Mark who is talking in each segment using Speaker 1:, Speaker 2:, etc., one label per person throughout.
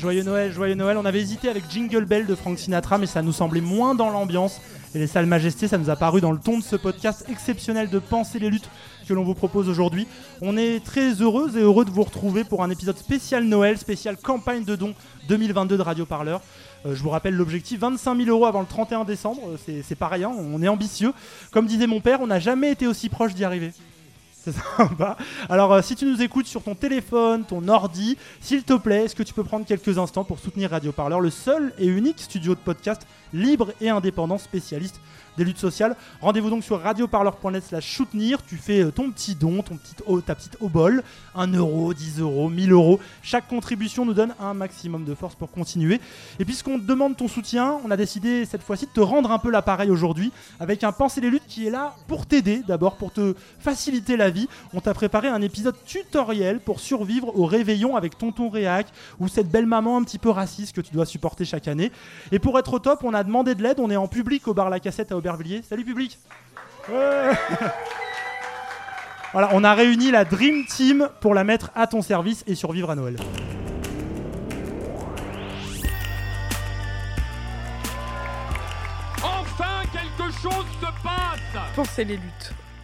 Speaker 1: joyeux Noël, joyeux Noël. On avait hésité avec Jingle Bell de Frank Sinatra, mais ça nous semblait moins dans l'ambiance. Et les salles majestés, ça nous a paru dans le ton de ce podcast exceptionnel de Penser les luttes que l'on vous propose aujourd'hui. On est très heureux et heureux de vous retrouver pour un épisode spécial Noël, spécial campagne de dons 2022 de Radio Parleur. Euh, je vous rappelle l'objectif 25 000 euros avant le 31 décembre. Euh, C'est- C'est pareil, hein, on est ambitieux. Comme disait mon père, on n'a jamais été aussi proche d'y arriver. C'est sympa. Alors, euh, si tu nous écoutes sur ton téléphone, ton ordi, s'il te plaît, est-ce que tu peux prendre quelques instants pour soutenir Radio Parleur, le seul et unique studio de podcast libre et indépendant spécialiste des luttes sociales? Rendez-vous donc sur radioparleur.net slash soutenir. Tu fais euh, ton petit don, ton petit, oh, ta petite obole, 1 euro, 10 euros, 1000 euros. Chaque contribution nous donne un maximum de force pour continuer. Et puisqu'on demande ton soutien, on a décidé cette fois-ci de te rendre un peu l'appareil aujourd'hui avec un Penser les luttes qui est là pour t'aider, d'abord pour te faciliter la vie. On t'a préparé un épisode tutoriel pour survivre au réveillon avec tonton Réac ou cette belle maman un petit peu raciste que tu dois supporter chaque année. Et pour être au top, on a demandé de l'aide. On est en public au bar La Cassette à Aubervilliers. Salut public Ouais. Voilà, on a réuni la Dream Team pour la mettre à ton service et survivre à Noël.
Speaker 2: Enfin, quelque chose se passe
Speaker 3: Pensez les luttes.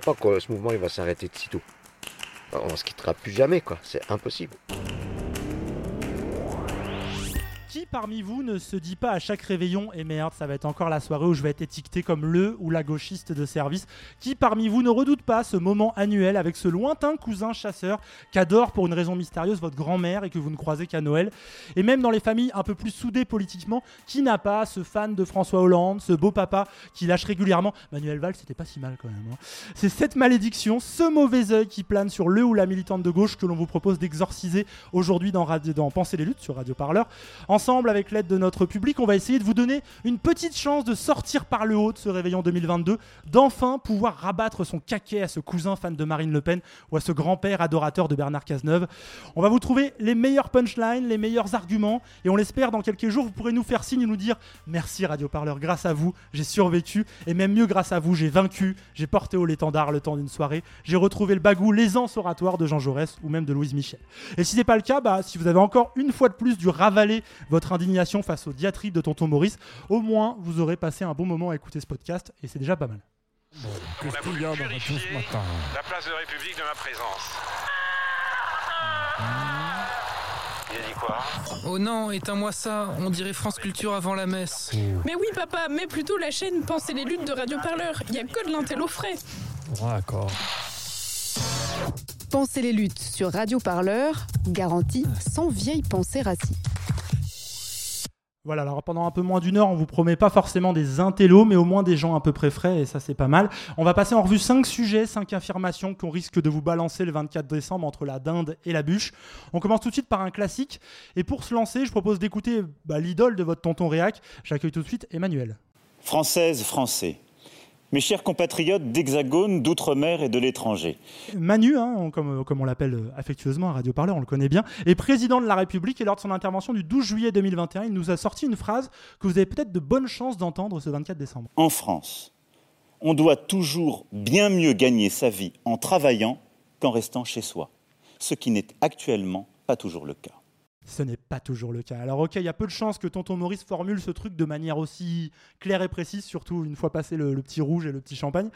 Speaker 4: crois pas que ce mouvement il va s'arrêter de sitôt. On se quittera plus jamais quoi, c'est impossible.
Speaker 1: Qui parmi vous ne se dit pas à chaque réveillon et merde, ça va être encore la soirée où je vais être étiqueté comme le ou la gauchiste de service Qui parmi vous ne redoute pas ce moment annuel avec ce lointain cousin chasseur qu'adore pour une raison mystérieuse votre grand-mère et que vous ne croisez qu'à Noël Et même dans les familles un peu plus soudées politiquement, qui n'a pas ce fan de François Hollande, ce beau papa qui lâche régulièrement Manuel Valls, c'était pas si mal quand même. hein. C'est cette malédiction, ce mauvais œil qui plane sur le ou la militante de gauche que l'on vous propose d'exorciser aujourd'hui dans Penser les luttes sur Radio Parleur. Ensemble, avec l'aide de notre public, on va essayer de vous donner une petite chance de sortir par le haut de ce réveillon 2022, d'enfin pouvoir rabattre son caquet à ce cousin fan de Marine Le Pen ou à ce grand-père adorateur de Bernard Cazeneuve. On va vous trouver les meilleurs punchlines, les meilleurs arguments, et on l'espère dans quelques jours, vous pourrez nous faire signe et nous dire merci Radio Parleur, grâce à vous, j'ai survécu, et même mieux grâce à vous, j'ai vaincu, j'ai porté haut l'étendard le temps d'une soirée, j'ai retrouvé le bagou, l'aisance oratoire de Jean Jaurès ou même de Louise Michel. Et si c'est pas le cas, bah, si vous avez encore une fois de plus dû ravaler votre indignation face aux diatribes de tonton Maurice, au moins vous aurez passé un bon moment à écouter ce podcast, et c'est déjà pas mal.
Speaker 2: On a voulu purifier la place de la République de ma présence. Il a dit quoi?
Speaker 5: Oh non, éteins-moi ça, on dirait France Culture avant la messe.
Speaker 3: Mais oui, papa, mets plutôt la chaîne Pensez les luttes de Radio Parleur. Il y a que de l'intello frais.
Speaker 6: D'accord.
Speaker 7: Pensez les luttes sur Radio Parleur, garantie sans vieille pensée raciste.
Speaker 1: Voilà, alors pendant un peu moins d'une heure, on vous promet pas forcément des intellos, mais au moins des gens à peu près frais, et ça c'est pas mal. On va passer en revue 5 sujets, 5 affirmations qu'on risque de vous balancer le 24 décembre entre la dinde et la bûche. On commence tout de suite par un classique, et pour se lancer, je propose d'écouter bah, l'idole de votre tonton Réac. J'accueille tout de suite Emmanuel.
Speaker 8: Française, Français, Mes chers compatriotes d'Hexagone, d'Outre-mer et de l'étranger.
Speaker 1: Manu, hein, comme, comme, on l'appelle euh, affectueusement à Radio Parleur, on le connaît bien, est président de la République et lors de son intervention du 12 juillet 2021, il nous a sorti une phrase que vous avez peut-être de bonnes chances d'entendre ce 24 décembre.
Speaker 8: En France, on doit toujours bien mieux gagner sa vie en travaillant qu'en restant chez soi, ce qui n'est actuellement pas toujours le cas.
Speaker 1: Ce n'est pas toujours le cas. Alors ok, il y a peu de chances que tonton Maurice formule ce truc de manière aussi claire et précise, surtout une fois passé le, petit rouge et le petit champagne.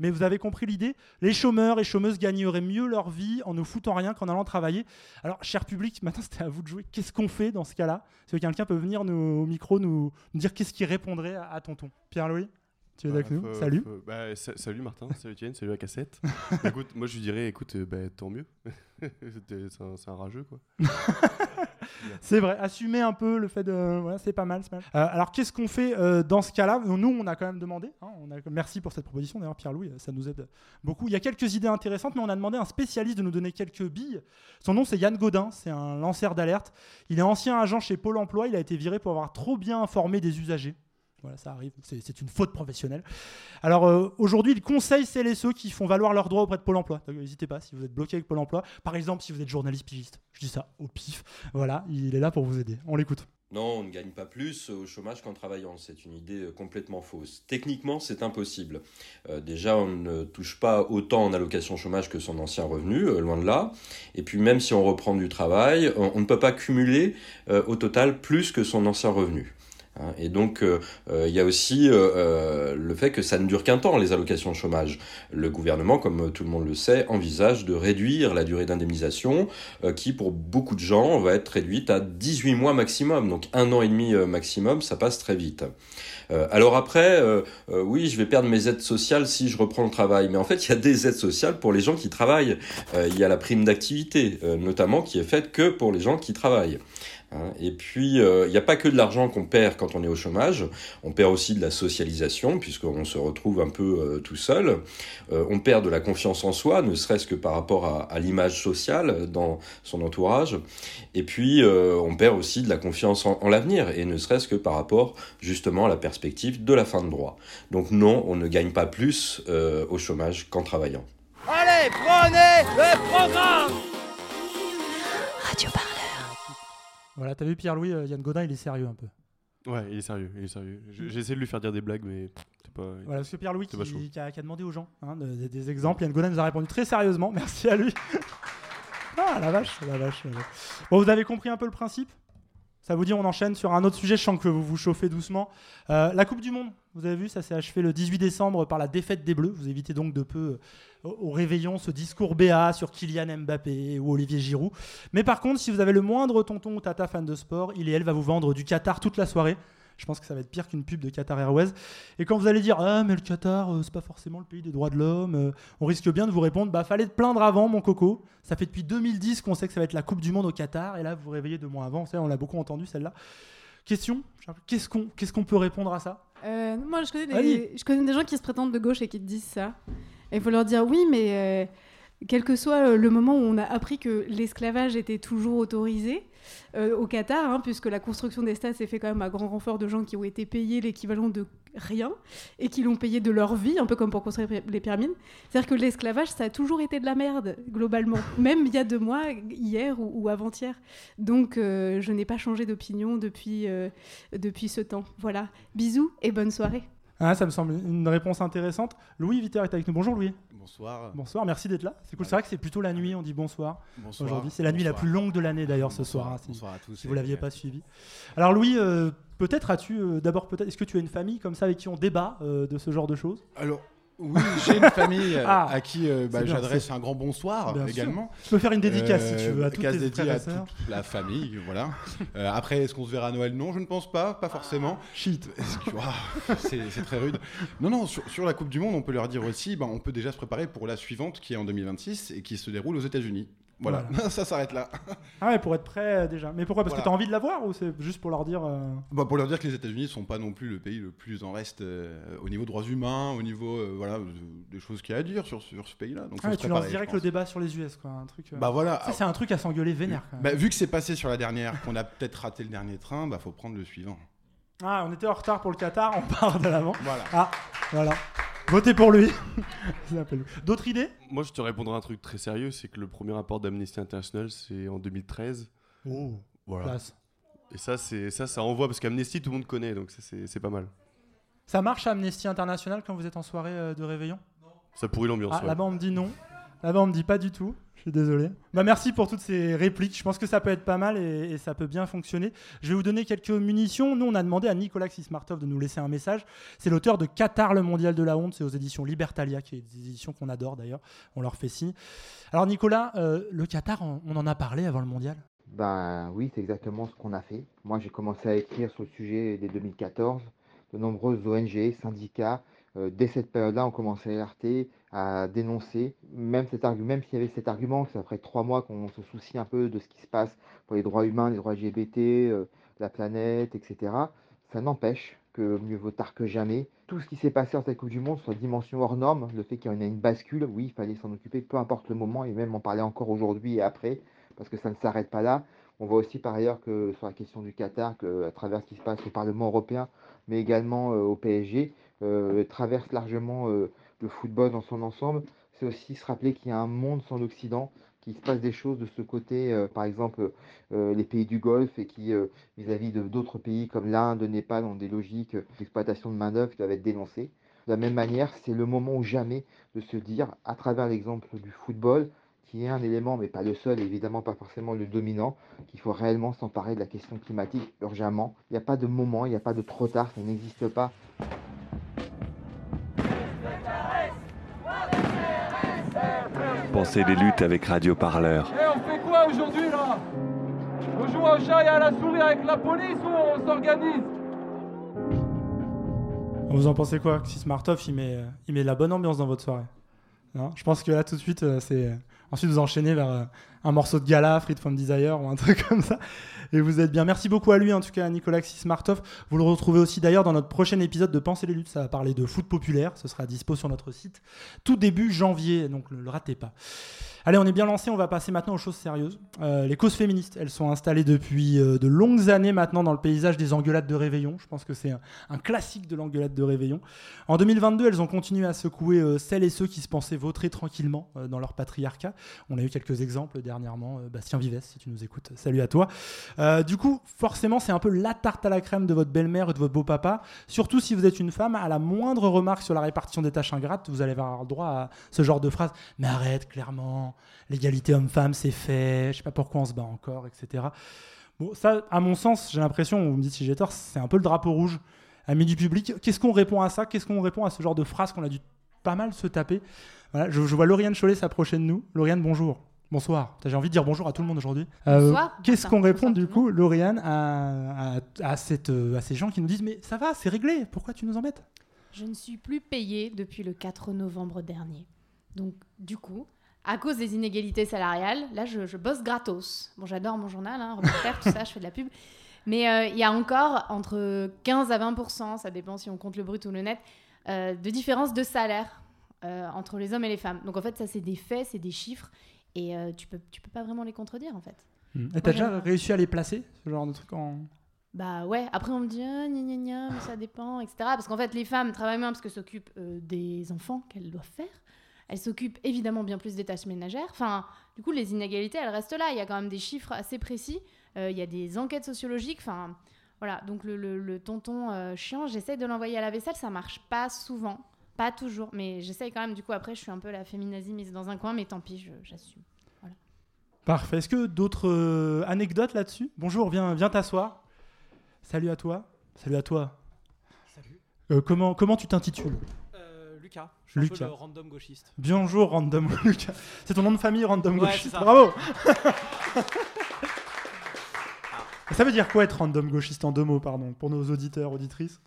Speaker 1: Mais vous avez compris l'idée Les chômeurs et chômeuses gagneraient mieux leur vie en ne foutant rien qu'en allant travailler. Alors, cher public, maintenant c'était à vous de jouer. Qu'est-ce qu'on fait dans ce cas-là? Est-ce que quelqu'un peut venir nous, au micro nous, dire qu'est-ce qui répondrait à tonton? Pierre-Louis tu es avec nous? Salut.
Speaker 9: Bah, salut Martin, salut Etienne, salut la cassette. écoute, moi je lui dirais, écoute, euh, bah, tant mieux. c'est un, rageux quoi.
Speaker 1: c'est vrai, assumer un peu le fait de. c'est pas mal. Euh, alors qu'est-ce qu'on fait euh, dans ce cas-là? Nous, on a quand même demandé. Hein, on a... Merci pour cette proposition d'ailleurs, Pierre-Louis, ça nous aide beaucoup. Il y a quelques idées intéressantes, mais on a demandé à un spécialiste de nous donner quelques billes. Son nom, c'est Yann Godin, c'est un lanceur d'alerte. Il est ancien agent chez Pôle emploi, il a été viré pour avoir trop bien informé des usagers. Voilà, ça arrive, c'est une faute professionnelle. Alors euh, aujourd'hui, il conseille celles et ceux qui font valoir leurs droits auprès de Pôle emploi. N'hésitez pas si vous êtes bloqué avec Pôle emploi. Par exemple, si vous êtes journaliste pigiste. Je dis ça au pif. Voilà, il est là pour vous aider. On l'écoute.
Speaker 10: Non, on ne gagne pas plus au chômage qu'en travaillant. C'est une idée euh, complètement fausse. Techniquement, c'est impossible. Euh, déjà, on ne touche pas autant en allocation chômage que son ancien revenu, loin de là. Et puis, même si on reprend du travail, on, ne peut pas cumuler au total plus que son ancien revenu. Hein. Et donc, euh, euh, il y a aussi euh, le fait que ça ne dure qu'un temps, les allocations de chômage. Le gouvernement, comme tout le monde le sait, envisage de réduire la durée d'indemnisation, qui pour beaucoup de gens va être réduite à 18 mois maximum. Donc un an et demi maximum, ça passe très vite. alors après, oui, je vais perdre mes aides sociales si je reprends le travail. Mais en fait, il y a des aides sociales pour les gens qui travaillent. Il y a la prime d'activité, notamment, qui est faite que pour les gens qui travaillent. Hein. Et puis, euh, il n'y a pas que de l'argent qu'on perd quand on est au chômage, on perd aussi de la socialisation, puisqu'on se retrouve un peu euh, tout seul. Euh, on perd de la confiance en soi, ne serait-ce que par rapport à, l'image sociale dans son entourage. Et puis, on perd aussi de la confiance en, en l'avenir, et ne serait-ce que par rapport justement à la perspective de la fin de droit. Donc non, on ne gagne pas plus au chômage qu'en travaillant.
Speaker 11: Allez, prenez le programme
Speaker 1: Radio voilà, t'as vu Pierre-Louis, euh, Yann Godin, il est sérieux un peu.
Speaker 9: Ouais, il est sérieux, il est sérieux. J'ai essayé de lui faire dire des blagues, mais c'est pas.
Speaker 1: Voilà, parce que Pierre-Louis qui, a, demandé aux gens hein, des, exemples, Yann Godin nous a répondu très sérieusement. Merci à lui. ah la vache, la vache, la vache. Bon, vous avez compris un peu le principe? Ça vous dit, on enchaîne sur un autre sujet. Je sens que vous vous chauffez doucement. Euh, la Coupe du Monde, vous avez vu, ça s'est achevé le 18 décembre par la défaite des Bleus. Vous évitez donc de peu euh, au réveillon ce discours BA sur Kylian Mbappé ou Olivier Giroud. Mais par contre, si vous avez le moindre tonton ou tata fan de sport, il et elle va vous vendre du Qatar toute la soirée. Je pense que ça va être pire qu'une pub de Qatar Airways. Et quand vous allez dire Ah, mais le Qatar, euh, c'est pas forcément le pays des droits de l'homme, euh, on risque bien de vous répondre Bah, fallait te plaindre avant, mon coco. Ça fait depuis 2010 qu'on sait que ça va être la Coupe du Monde au Qatar. Et là, vous vous réveillez deux mois avant. on l'a beaucoup entendu celle-là. Question Qu'est-ce qu'on qu'est-ce qu'on peut répondre à ça?
Speaker 12: Euh, Moi, je connais, des, je connais des gens qui se prétendent de gauche et qui te disent ça. Et il faut leur dire Oui, mais quel que soit le moment où on a appris que l'esclavage était toujours autorisé, euh, au Qatar, hein, puisque la construction des stades s'est fait quand même à grand renfort de gens qui ont été payés l'équivalent de rien et qui l'ont payé de leur vie, un peu comme pour construire les pyramides. C'est-à-dire que l'esclavage, ça a toujours été de la merde, globalement, même il y a deux mois, hier ou, avant-hier. Donc, euh, je n'ai pas changé d'opinion depuis, euh, depuis ce temps. Voilà. Bisous et bonne soirée.
Speaker 1: Ah, ça me semble une réponse intéressante. Louis Viter est avec nous. Bonjour Louis.
Speaker 13: Bonsoir.
Speaker 1: Bonsoir, merci d'être là. C'est cool. C'est vrai que c'est plutôt la nuit, on dit bonsoir. Aujourd'hui, c'est la nuit la plus longue de l'année d'ailleurs ce soir. Hein,
Speaker 13: bonsoir à tous.
Speaker 1: Si vous l'aviez pas suivi. Alors Louis, euh, peut-être as-tu euh, d'abord peut-être est-ce que tu as une famille comme ça avec qui on débat euh, de ce genre de choses?
Speaker 13: Alors oui, j'ai une famille euh, ah, à qui euh, bah, j'adresse un grand bonsoir également.
Speaker 1: Tu peux faire une dédicace si tu veux à toutes tes frères
Speaker 13: à toute la famille, voilà. Euh, après, est-ce qu'on se verra à Noël? Non, je ne pense pas, pas forcément.
Speaker 1: shit.
Speaker 13: c'est très rude. Non, non, sur, la Coupe du Monde, on peut leur dire aussi, bah, on peut déjà se préparer pour la suivante qui est en 2026 et qui se déroule aux États-Unis. Voilà, ça s'arrête là.
Speaker 1: ah ouais, pour être prêt euh, déjà. Mais pourquoi? Parce que tu as envie de la voir ou c'est juste pour leur dire. Euh,
Speaker 13: bah, pour leur dire que les États-Unis ne sont pas non plus le pays le plus en reste euh, au niveau droits humains, au niveau voilà, des choses qu'il y a à dire sur, sur ce pays-là.
Speaker 1: Donc ah, tu lances direct le débat sur les US, quoi. Un truc,
Speaker 13: bah voilà.
Speaker 1: c'est un truc à s'engueuler vénère.
Speaker 13: Bah, vu que c'est passé sur la dernière, qu'on a peut-être raté le dernier train, bah faut prendre le suivant.
Speaker 1: Ah, on était en retard pour le Qatar, on part de l'avant.
Speaker 13: Voilà.
Speaker 1: Ah, voilà. Votez pour lui. D'autres idées?
Speaker 9: Moi, je te répondrai un truc très sérieux c'est que le premier rapport d'Amnesty International, c'est en 2013.
Speaker 1: Oh,
Speaker 9: voilà. Et ça, ça, ça envoie parce qu'Amnesty, tout le monde connaît, donc c'est pas mal.
Speaker 1: Ça marche à Amnesty International quand vous êtes en soirée euh, de réveillon?
Speaker 9: Ça pourrit l'ambiance.
Speaker 1: Ah,
Speaker 9: ouais.
Speaker 1: Là-bas, on me dit non. Là-bas, on me dit pas du tout. Je suis désolé. Bah, merci pour toutes ces répliques. Je pense que ça peut être pas mal et, et ça peut bien fonctionner. Je vais vous donner quelques munitions. Nous, on a demandé à Nicolas Xismartov de nous laisser un message. C'est l'auteur de Qatar, le mondial de la honte. C'est aux éditions Libertalia, qui est des éditions qu'on adore d'ailleurs. On leur fait signe. Alors, Nicolas, euh, le Qatar, on, on en a parlé avant le mondial
Speaker 14: Ben oui, c'est exactement ce qu'on a fait. Moi, j'ai commencé à écrire sur le sujet dès 2014. De nombreuses ONG, syndicats, dès cette période-là, ont commencé à alerter, à dénoncer. Même, cet argu- même s'il y avait cet argument, que ça ferait trois mois qu'on se soucie un peu de ce qui se passe pour les droits humains, les droits LGBT, euh, la planète, etc. Ça n'empêche que mieux vaut tard que jamais. Tout ce qui s'est passé en cette Coupe du Monde sur la dimension hors norme, le fait qu'il y en ait une bascule, oui, il fallait s'en occuper, peu importe le moment, et même en parler encore aujourd'hui et après, parce que ça ne s'arrête pas là. On voit aussi par ailleurs que sur la question du Qatar, que, à travers ce qui se passe au Parlement européen, mais également euh, au PSG, euh, traverse largement euh, le football dans son ensemble. C'est aussi se rappeler qu'il y a un monde sans l'Occident, qu'il se passe des choses de ce côté, euh, par exemple euh, les pays du Golfe, et qui, euh, vis-à-vis de d'autres pays comme l'Inde, le Népal, ont des logiques euh, d'exploitation de main-d'œuvre qui doivent être dénoncées. De la même manière, c'est le moment ou jamais de se dire, à travers l'exemple du football, qui est un élément, mais pas le seul, évidemment pas forcément le dominant, qu'il faut réellement s'emparer de la question climatique urgemment. Il n'y a pas de moment, il n'y a pas de trop tard, ça n'existe pas.
Speaker 6: Pensez les luttes avec Radio Parleur.
Speaker 11: Eh, on fait quoi aujourd'hui là? On joue au chat et à la souris avec la police ou on s'organise?
Speaker 1: Vous en pensez quoi? Xismartov, il met, il met la bonne ambiance dans votre soirée. Non? Je pense que là, tout de suite, euh, c'est. euh, Ensuite, vous enchaînez vers euh, un morceau de gala, Freed from Desire ou un truc comme ça. Et vous êtes bien. Merci beaucoup à lui, en tout cas, à Nicolas Xismartov. Vous le retrouvez aussi d'ailleurs dans notre prochain épisode de Penser les luttes. Ça va parler de foot populaire. Ce sera dispo sur notre site tout début janvier. Donc, ne le ratez pas. Allez, on est bien lancé. On va passer maintenant aux choses sérieuses. Euh, les causes féministes, elles sont installées depuis euh, de longues années maintenant dans le paysage des engueulades de réveillon. Je pense que c'est un, classique de l'engueulade de réveillon. En 2022, elles ont continué à secouer euh, celles et ceux qui se pensaient vautrer tranquillement dans leur patriarcat. On a eu quelques exemples dernièrement. Euh, Bastien Vives, si tu nous écoutes, salut à toi. Euh, du coup, forcément, c'est un peu la tarte à la crème de votre belle-mère et de votre beau-papa. Surtout si vous êtes une femme, à la moindre remarque sur la répartition des tâches ingrates, vous allez avoir droit à ce genre de phrase. Mais arrête, clairement, l'égalité homme-femme, c'est fait. Je sais pas pourquoi on se bat encore, etc. Bon, ça, à mon sens, j'ai l'impression, vous me dites si j'ai tort, c'est un peu le drapeau rouge. Amis du public, qu'est-ce qu'on répond à ça? Qu'est-ce qu'on répond à ce genre de phrase qu'on a dû pas mal se taper? Voilà, je, vois Lauriane Cholet s'approcher de nous. Lauriane, bonjour. Bonsoir. J'ai envie de dire bonjour à tout le monde aujourd'hui. Euh,
Speaker 15: Bonsoir.
Speaker 1: Qu'est-ce qu'on répond du coup, Lauriane, à, à- à cette, euh, à ces gens qui nous disent Mais ça va, c'est réglé, pourquoi tu nous embêtes?
Speaker 15: Je ne suis plus payée depuis le 4 novembre dernier. Donc, du coup, à cause des inégalités salariales, là, je, je bosse gratos. Bon, j'adore mon journal, hein, reporter, tout ça, je fais de la pub. Mais euh, il y a encore entre 15 à 20% ça dépend si on compte le brut ou le net, euh, de différence de salaire euh, entre les hommes et les femmes. Donc, en fait, ça, c'est des faits, c'est des chiffres. Et euh, tu peux, tu peux pas vraiment les contredire, en fait.
Speaker 1: Et
Speaker 15: Moi,
Speaker 1: t'as déjà réussi à les placer, ce genre de truc en.
Speaker 15: Bah ouais, après on me dit ah, gna gna gna, mais ça dépend, etc. Parce qu'en fait, les femmes travaillent moins parce qu'elles s'occupent euh, des enfants qu'elles doivent faire. Elles s'occupent évidemment bien plus des tâches ménagères. Enfin, du coup, les inégalités, elles restent là. Il y a quand même des chiffres assez précis. Euh, il y a des enquêtes sociologiques. Enfin, voilà. Donc le, le- le tonton euh, chiant, j'essaie de l'envoyer à la vaisselle. Ça marche pas souvent, pas toujours. Mais j'essaye quand même. Du coup, après, je suis un peu la féminazie mise dans un coin, mais tant pis, j'assume. Voilà.
Speaker 1: Parfait. Est-ce que d'autres euh, anecdotes là-dessus? Bonjour, viens, viens t'asseoir. Salut à toi. Salut à toi.
Speaker 16: Salut.
Speaker 1: Euh, comment, comment tu t'intitules?
Speaker 16: Euh, Lucas. Je suis un peu
Speaker 1: Lucas.
Speaker 16: le random gauchiste.
Speaker 1: Bonjour, Random Lucas. C'est ton nom de famille, Random
Speaker 16: Ouais,
Speaker 1: Gauchiste.
Speaker 16: c'est ça.
Speaker 1: Veut dire quoi être random gauchiste en deux mots, pardon, pour nos auditeurs, auditrices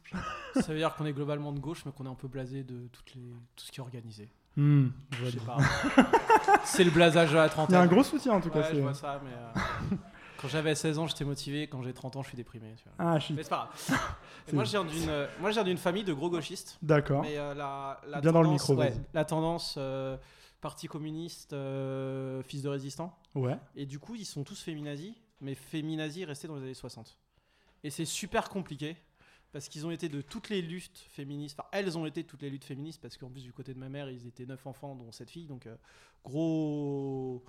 Speaker 16: Ça veut dire qu'on est globalement de gauche, mais qu'on est un peu blasé de toutes les... tout ce qui est organisé.
Speaker 1: Hmm, je
Speaker 16: je sais
Speaker 1: bien.
Speaker 16: pas. c'est le blasage à la trentaine.
Speaker 1: Il y a un gros soutien, en tout cas,
Speaker 16: Ouais, je vois ça, mais euh, quand j'avais 16 ans, j'étais motivé. Quand j'ai 30 ans, je suis déprimé. tu vois.
Speaker 1: Ah, shit.
Speaker 16: Mais c'est pas grave. Moi, je viens d'une, euh, moi, je viens d'une famille de gros gauchistes.
Speaker 1: D'accord.
Speaker 16: Mais euh, la, la
Speaker 1: Bien dans le micro,
Speaker 16: ouais. La tendance parti communiste, fils de résistant.
Speaker 1: Ouais.
Speaker 16: Et du coup, ils sont tous féminazis, mais féminazis restés dans les années 60. Et c'est super compliqué parce qu'ils ont été de toutes les luttes féministes. Enfin, elles ont été toutes les luttes féministes parce qu'en plus du côté de ma mère, ils étaient neuf enfants, dont sept filles. Donc euh, gros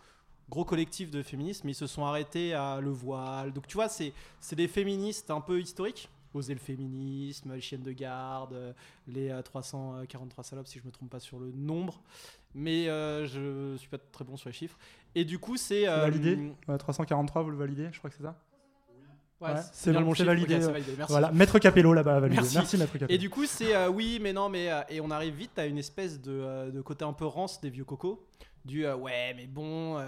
Speaker 16: gros collectif de féministes, mais ils se sont arrêtés à le voile. Donc tu vois, c'est des féministes un peu historiques. Oser le féminisme, les chiennes de garde, euh, les euh, 343 salopes, si je me trompe pas sur le nombre. Mais euh, je suis pas très bon sur les chiffres. Et du coup, c'est. Euh,
Speaker 1: validé Ouais, 343, vous le validez Je crois que c'est ça
Speaker 16: Ouais,
Speaker 1: Ouais,
Speaker 16: c'est mon
Speaker 1: c'est validé. Euh,
Speaker 16: validé, merci.
Speaker 1: Voilà, Maître Capello là-bas validé. Merci, Maître Capello.
Speaker 16: Et du coup, c'est euh, oui, mais non, mais. euh, et on arrive vite à une espèce de, euh, de côté un peu rance des vieux cocos. Du euh, ouais, mais bon.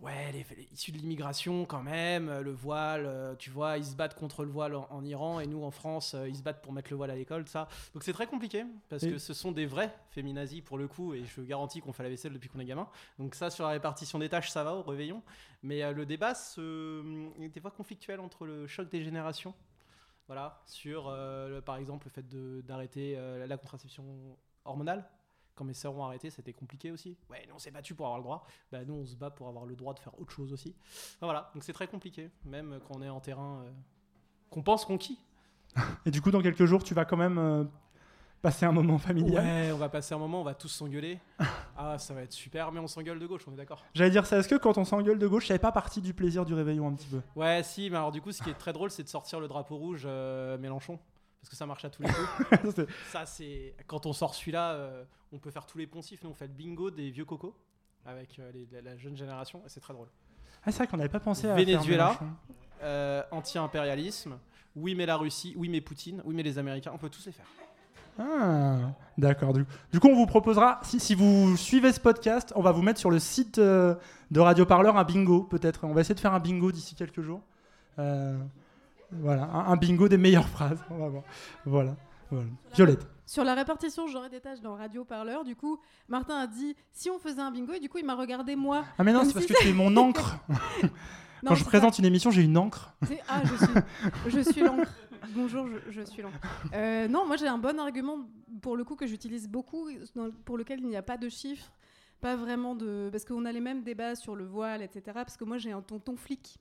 Speaker 16: Ouais, les, les- issus de l'immigration quand même, euh, le voile, euh, tu vois, ils se battent contre le voile en, en Iran et nous en France, euh, ils se battent pour mettre le voile à l'école, ça. Donc c'est très compliqué parce
Speaker 1: Et-
Speaker 16: que ce sont des vrais féminazis pour le coup et je garantis qu'on fait la vaisselle depuis qu'on est gamin. Donc ça, sur la répartition des tâches, ça va au réveillon. Mais euh, le débat se... est des fois conflictuel entre le choc des générations. Voilà, sur euh, le- par exemple le fait d'arrêter euh, la contraception hormonale. Quand mes sœurs ont arrêté, c'était compliqué aussi. Ouais, nous on s'est battu pour avoir le droit. Bah, nous on se bat pour avoir le droit de faire autre chose aussi. Enfin, voilà, donc c'est très compliqué, même quand on est en terrain euh, qu'on pense conquis.
Speaker 1: Et du coup, dans quelques jours, tu vas quand même euh, passer un moment familial.
Speaker 16: Ouais, on va passer un moment, on va tous s'engueuler. ah, ça va être super, mais on s'engueule de gauche, on est d'accord.
Speaker 1: J'allais dire ça, est-ce que quand on s'engueule de gauche, ça fait pas partie du plaisir du réveillon un petit peu?
Speaker 16: Ouais, si, mais alors du coup, ce qui est très drôle, c'est de sortir le drapeau rouge euh, Mélenchon. Parce que ça marche à tous les coups. Ça, c'est. Quand on sort celui-là, euh, on peut faire tous les poncifs. Nous, on fait le bingo des vieux cocos avec euh, les- la, la jeune génération. Et c'est très drôle.
Speaker 1: Ah, c'est vrai qu'on n'avait pas pensé à.
Speaker 16: Venezuela, euh, anti-impérialisme. Oui, mais la Russie. Oui, mais Poutine. Oui, mais les Américains. On peut tous les faire.
Speaker 1: Ah, d'accord. Du, du coup, on vous proposera, si, si vous suivez ce podcast, on va vous mettre sur le site euh, de Radio Parleur un bingo, peut-être. On va essayer de faire un bingo d'ici quelques jours. Voilà, un, un bingo des meilleures phrases. Voilà. voilà. Violette.
Speaker 12: Sur la répartition genre des tâches dans Radio Parleur, du coup, Martin a dit si on faisait un bingo, et du coup, il m'a regardé moi.
Speaker 1: Ah, mais non, c'est parce que tu es mon encre.
Speaker 12: Non,
Speaker 1: Quand je présente
Speaker 12: ça.
Speaker 1: une émission, j'ai une encre.
Speaker 12: Ah, je suis, je suis l'encre. Bonjour, je, je suis l'encre. Euh, non, moi j'ai un bon argument pour le coup que j'utilise beaucoup, dans- pour lequel il n'y a pas de chiffres, pas vraiment de. Parce qu'on a les mêmes débats sur le voile, etc. Parce que moi j'ai un tonton flic.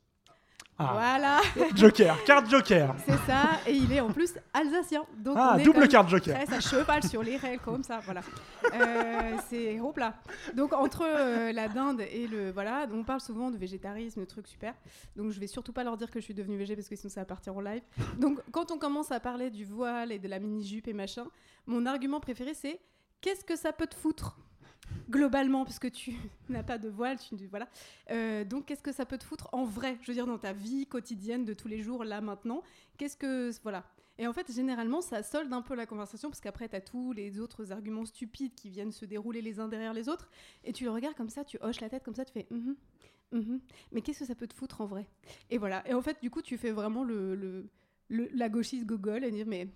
Speaker 1: Ah.
Speaker 12: Voilà.
Speaker 1: Joker, carte Joker.
Speaker 12: C'est ça, et il est en plus alsacien. Donc
Speaker 1: Ah,
Speaker 12: on est
Speaker 1: double
Speaker 12: comme
Speaker 1: carte Joker.
Speaker 12: À cheval sur les règles, comme ça, voilà. Euh, c'est hop là. Donc entre euh, la dinde et le. Voilà, on parle souvent de végétarisme, de trucs super. Donc je vais surtout pas leur dire que je suis devenue végé parce que sinon ça va partir en live. Donc quand on commence à parler du voile et de la mini-jupe et machin, mon argument préféré c'est qu'est-ce que ça peut te foutre? Globalement, puisque tu n'as pas de voile, tu, voilà. Euh, donc, qu'est-ce que ça peut te foutre en vrai Je veux dire, dans ta vie quotidienne de tous les jours, là, maintenant, qu'est-ce que. Voilà. Et en fait, généralement, ça solde un peu la conversation, parce qu'après, tu as tous les autres arguments stupides qui viennent se dérouler les uns derrière les autres, et tu le regardes comme ça, tu hoches la tête comme ça, tu fais. Mais qu'est-ce que ça peut te foutre en vrai? Et voilà. Et en fait, du coup, tu fais vraiment le- la gauchiste gogole et dire mais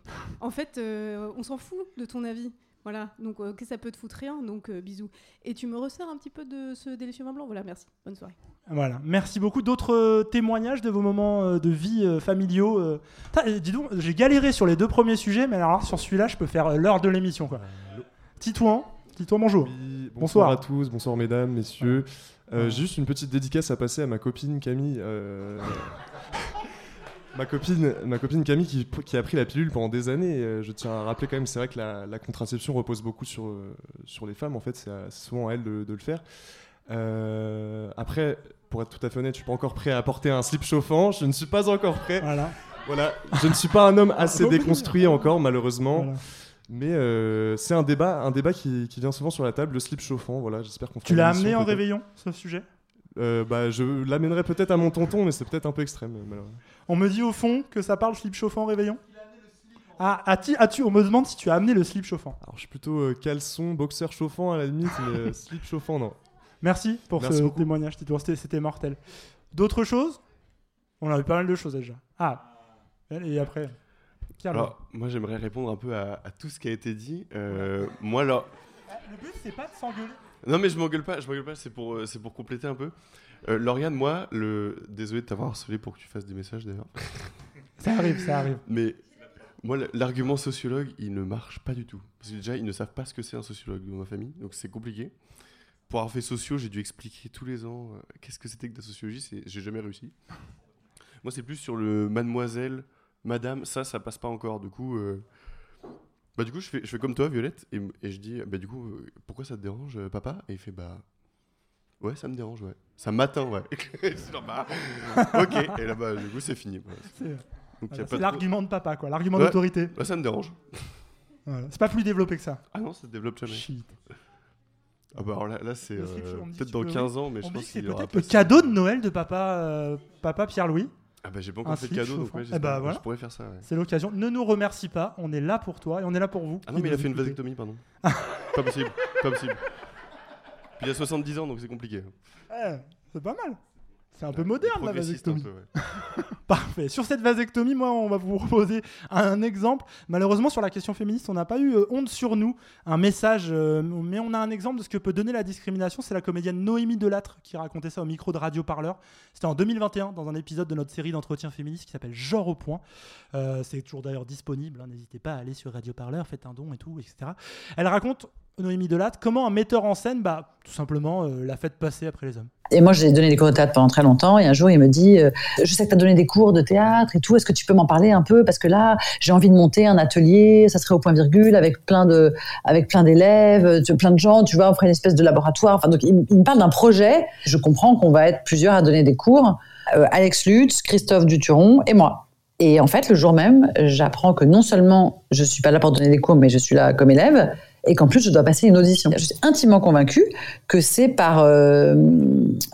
Speaker 12: en fait euh, on s'en fout de ton avis voilà donc euh, que ça peut te foutre rien donc euh, bisous et tu me resserres un petit peu de ce délicieux vin blanc voilà merci bonne soirée
Speaker 1: Voilà, merci beaucoup. D'autres euh, témoignages de vos moments euh, de vie euh, familiaux euh. Euh, Dis donc, j'ai galéré sur les deux premiers sujets, mais alors sur celui-là, je peux faire euh, l'heure de l'émission. quoi. Titouan, Titouan, bonjour.
Speaker 9: Bonsoir, à tous, bonsoir mesdames, messieurs. Euh, Juste une petite dédicace à passer à ma copine Camille. Euh, ma, copine, ma copine Camille qui, qui a pris la pilule pendant des années. euh, je tiens à rappeler quand même, c'est vrai que la, la contraception repose beaucoup sur, euh, sur les femmes, en fait, c'est c'est souvent à elles de, de le faire. Euh, après, pour être tout à fait honnête, je suis pas encore prêt à apporter un slip chauffant. Je ne suis pas encore prêt.
Speaker 1: Voilà.
Speaker 9: Voilà. Je ne suis pas un homme assez déconstruit encore, malheureusement.
Speaker 1: Voilà.
Speaker 9: Mais euh, c'est un débat, un débat qui, qui vient souvent sur la table, le slip chauffant. Voilà, j'espère qu'on.
Speaker 1: Tu l'as amené en réveillon, ce sujet?
Speaker 9: Euh, Bah, je l'amènerai peut-être à mon tonton, mais c'est peut-être un peu extrême, malheureusement.
Speaker 1: On me dit au fond que ça parle slip chauffant en réveillon Ah, as-tu, as-tu- on me demande si tu as amené le slip chauffant.
Speaker 9: Alors, je suis plutôt euh, caleçon, boxeur chauffant à la limite, mais euh, slip chauffant, non.
Speaker 1: Merci pour
Speaker 9: Merci
Speaker 1: ce
Speaker 9: beaucoup.
Speaker 1: témoignage, Titouan. C'était, c'était mortel. D'autres choses? On a eu pas mal de choses déjà. Ah, et après Pierre
Speaker 9: Alors,
Speaker 17: moi, j'aimerais répondre un peu à, à tout ce qui a été dit. Euh, moi, alors.
Speaker 1: Le but, c'est pas de s'engueuler.
Speaker 17: Non, mais je m'engueule pas, je m'engueule pas, c'est pour, euh, c'est pour compléter un peu. Euh, Lauriane, moi, le... désolé de t'avoir harcelé pour que tu fasses des messages d'ailleurs.
Speaker 1: Ça arrive, ça arrive.
Speaker 17: Mais moi, l'argument sociologue, il ne marche pas du tout. Parce que déjà, ils ne savent pas ce que c'est un sociologue dans ma famille, donc c'est compliqué. Pour avoir fait sociaux, j'ai dû expliquer tous les ans euh, qu'est-ce que c'était que de la sociologie, c'est... j'ai jamais réussi. Moi, c'est plus sur le mademoiselle, Madame, ça, ça passe pas encore. Du coup, euh, bah, du coup je, fais, je fais comme toi, Violette, et, et je dis Bah, du coup, euh, pourquoi ça te dérange, euh, papa? Et il fait Bah, ouais, ça me dérange, ouais. Ça m'atteint, ouais. C'est genre, bah, ok, et là, bah, du coup, c'est fini. voilà.
Speaker 1: C'est
Speaker 17: Donc, y a
Speaker 1: voilà,
Speaker 17: pas
Speaker 1: c'est l'argument de papa, quoi, l'argument
Speaker 17: Ouais.
Speaker 1: d'autorité.
Speaker 17: Ouais, ça me dérange.
Speaker 1: Voilà. C'est pas plus développé que ça.
Speaker 17: Ah non, ça se développe jamais.
Speaker 1: Shit.
Speaker 17: Ah bah alors là, là c'est euh,
Speaker 1: on me dit
Speaker 17: peut-être dans
Speaker 1: tu peux-
Speaker 17: 15 ans, mais
Speaker 1: on
Speaker 17: je
Speaker 1: me dit
Speaker 17: pense
Speaker 1: que c'est
Speaker 17: qu'il y aura
Speaker 1: peut-être
Speaker 17: pas
Speaker 1: le
Speaker 17: ça.
Speaker 1: cadeau de Noël de papa, euh, papa Pierre-Louis.
Speaker 17: Ah bah j'ai pas encore fait de cadeau, donc ouais,
Speaker 1: Eh bah, voilà.
Speaker 17: je pourrais faire ça. ouais.
Speaker 1: C'est l'occasion. Ne nous remercie pas, on est là pour toi et on est là pour vous.
Speaker 17: Ah non, mais il a fait une vasectomie, pardon. pas possible, pas possible. Puis il a 70 ans, donc c'est compliqué.
Speaker 1: Ouais, c'est pas mal. C'est un peu moderne la vasectomie.
Speaker 17: peu, ouais.
Speaker 1: Parfait. Sur cette vasectomie, moi, on va vous proposer un exemple. Malheureusement, sur la question féministe, on n'a pas eu euh, honte sur nous, un message, euh, mais on a un exemple de ce que peut donner la discrimination. C'est la comédienne Noémie Delattre qui racontait ça au micro de Radio Parleur. C'était en 2021 dans un épisode de notre série d'entretien féministe qui s'appelle Genre au point. Euh, c'est toujours d'ailleurs disponible. hein. N'hésitez pas à aller sur Radio Parleur, faites un don et tout, etc. Elle raconte Noémie Delattre comment un metteur en scène, bah, tout simplement, euh, l'a fait passer après les hommes?
Speaker 18: Et moi, j'ai donné des cours de théâtre pendant très longtemps. Et un jour, il me dit euh, Je sais que tu as donné des cours de théâtre et tout. Est-ce que tu peux m'en parler un peu? Parce que là, j'ai envie de monter un atelier. Ça serait au point virgule avec plein de, avec plein d'élèves, euh, plein de gens. Tu vois, on ferait une espèce de laboratoire. Enfin, donc, il, me parle d'un projet. Je comprends qu'on va être plusieurs à donner des cours. Alex Lutz, Christophe Duturon et moi. Et en fait, le jour même, j'apprends que non seulement je suis pas là pour donner des cours, mais je suis là comme élève, et qu'en plus je dois passer une audition. Je suis intimement convaincue que c'est par euh,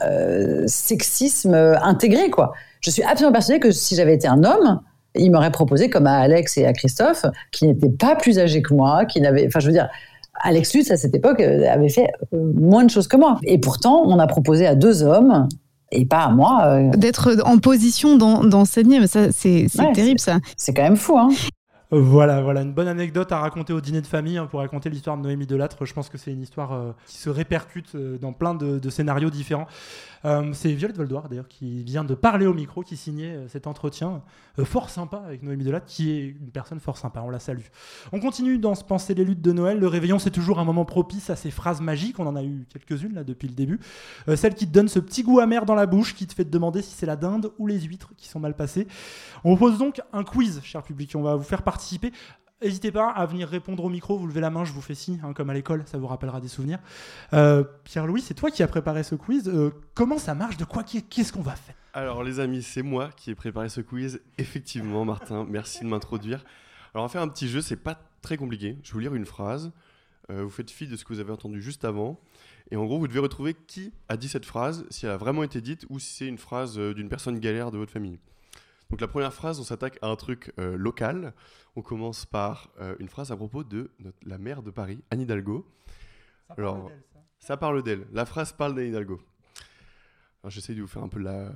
Speaker 18: euh, sexisme intégré, quoi. Je suis absolument persuadée que si j'avais été un homme, il m'aurait proposé, comme à Alex et à Christophe, qui n'étaient pas plus âgés que moi, qui n'avaient, enfin, je veux dire. Alex Lutz, à cette époque, euh, avait fait moins de choses que moi. Et pourtant, on a proposé à deux hommes, et pas à moi. euh,
Speaker 7: D'être en position d'en- d'enseigner, mais ça, c'est c'est
Speaker 18: Ouais,
Speaker 7: terrible ça.
Speaker 18: C'est quand même fou, hein.
Speaker 1: Voilà, voilà, une bonne anecdote à raconter au dîner de famille hein, pour raconter l'histoire de Noémie Delattre. Je pense que c'est une histoire euh, qui se répercute euh, dans plein de, de scénarios différents. Euh, c'est Violette Voldoir d'ailleurs qui vient de parler au micro, qui signait euh, cet entretien euh, fort sympa avec Noémie Delattre, qui est une personne fort sympa. On la salue. On continue dans ce penser les luttes de Noël. Le réveillon, c'est toujours un moment propice à ces phrases magiques. On en a eu quelques-unes là depuis le début. Euh, celle qui te donne ce petit goût amer dans la bouche, qui te fait te demander si c'est la dinde ou les huîtres qui sont mal passées. On pose donc un quiz, cher public. On va vous faire participer. N'hésitez pas à venir répondre au micro, vous levez la main, je vous fais signe, hein, comme à l'école, ça vous rappellera des souvenirs. Euh, Pierre-Louis, c'est toi qui as préparé ce quiz. Euh, comment ça marche? De quoi Qu'est-ce qu'on va faire?
Speaker 17: Alors les amis, c'est moi qui ai préparé ce quiz. Effectivement, Martin, merci de m'introduire. Alors on va faire un petit jeu, c'est pas très compliqué. Je vais vous lire une phrase. Euh, vous faites fi de ce que vous avez entendu juste avant. Et en gros, vous devez retrouver qui a dit cette phrase, si elle a vraiment été dite ou si c'est une phrase d'une personne galère de votre famille. Donc la première phrase, on s'attaque à un truc euh, local. On commence par euh, une phrase à propos de notre- la maire de Paris, Anne Hidalgo. Alors, ça parle d'elle. La phrase parle d'Anne Hidalgo. Alors j'essaye de vous faire un peu la-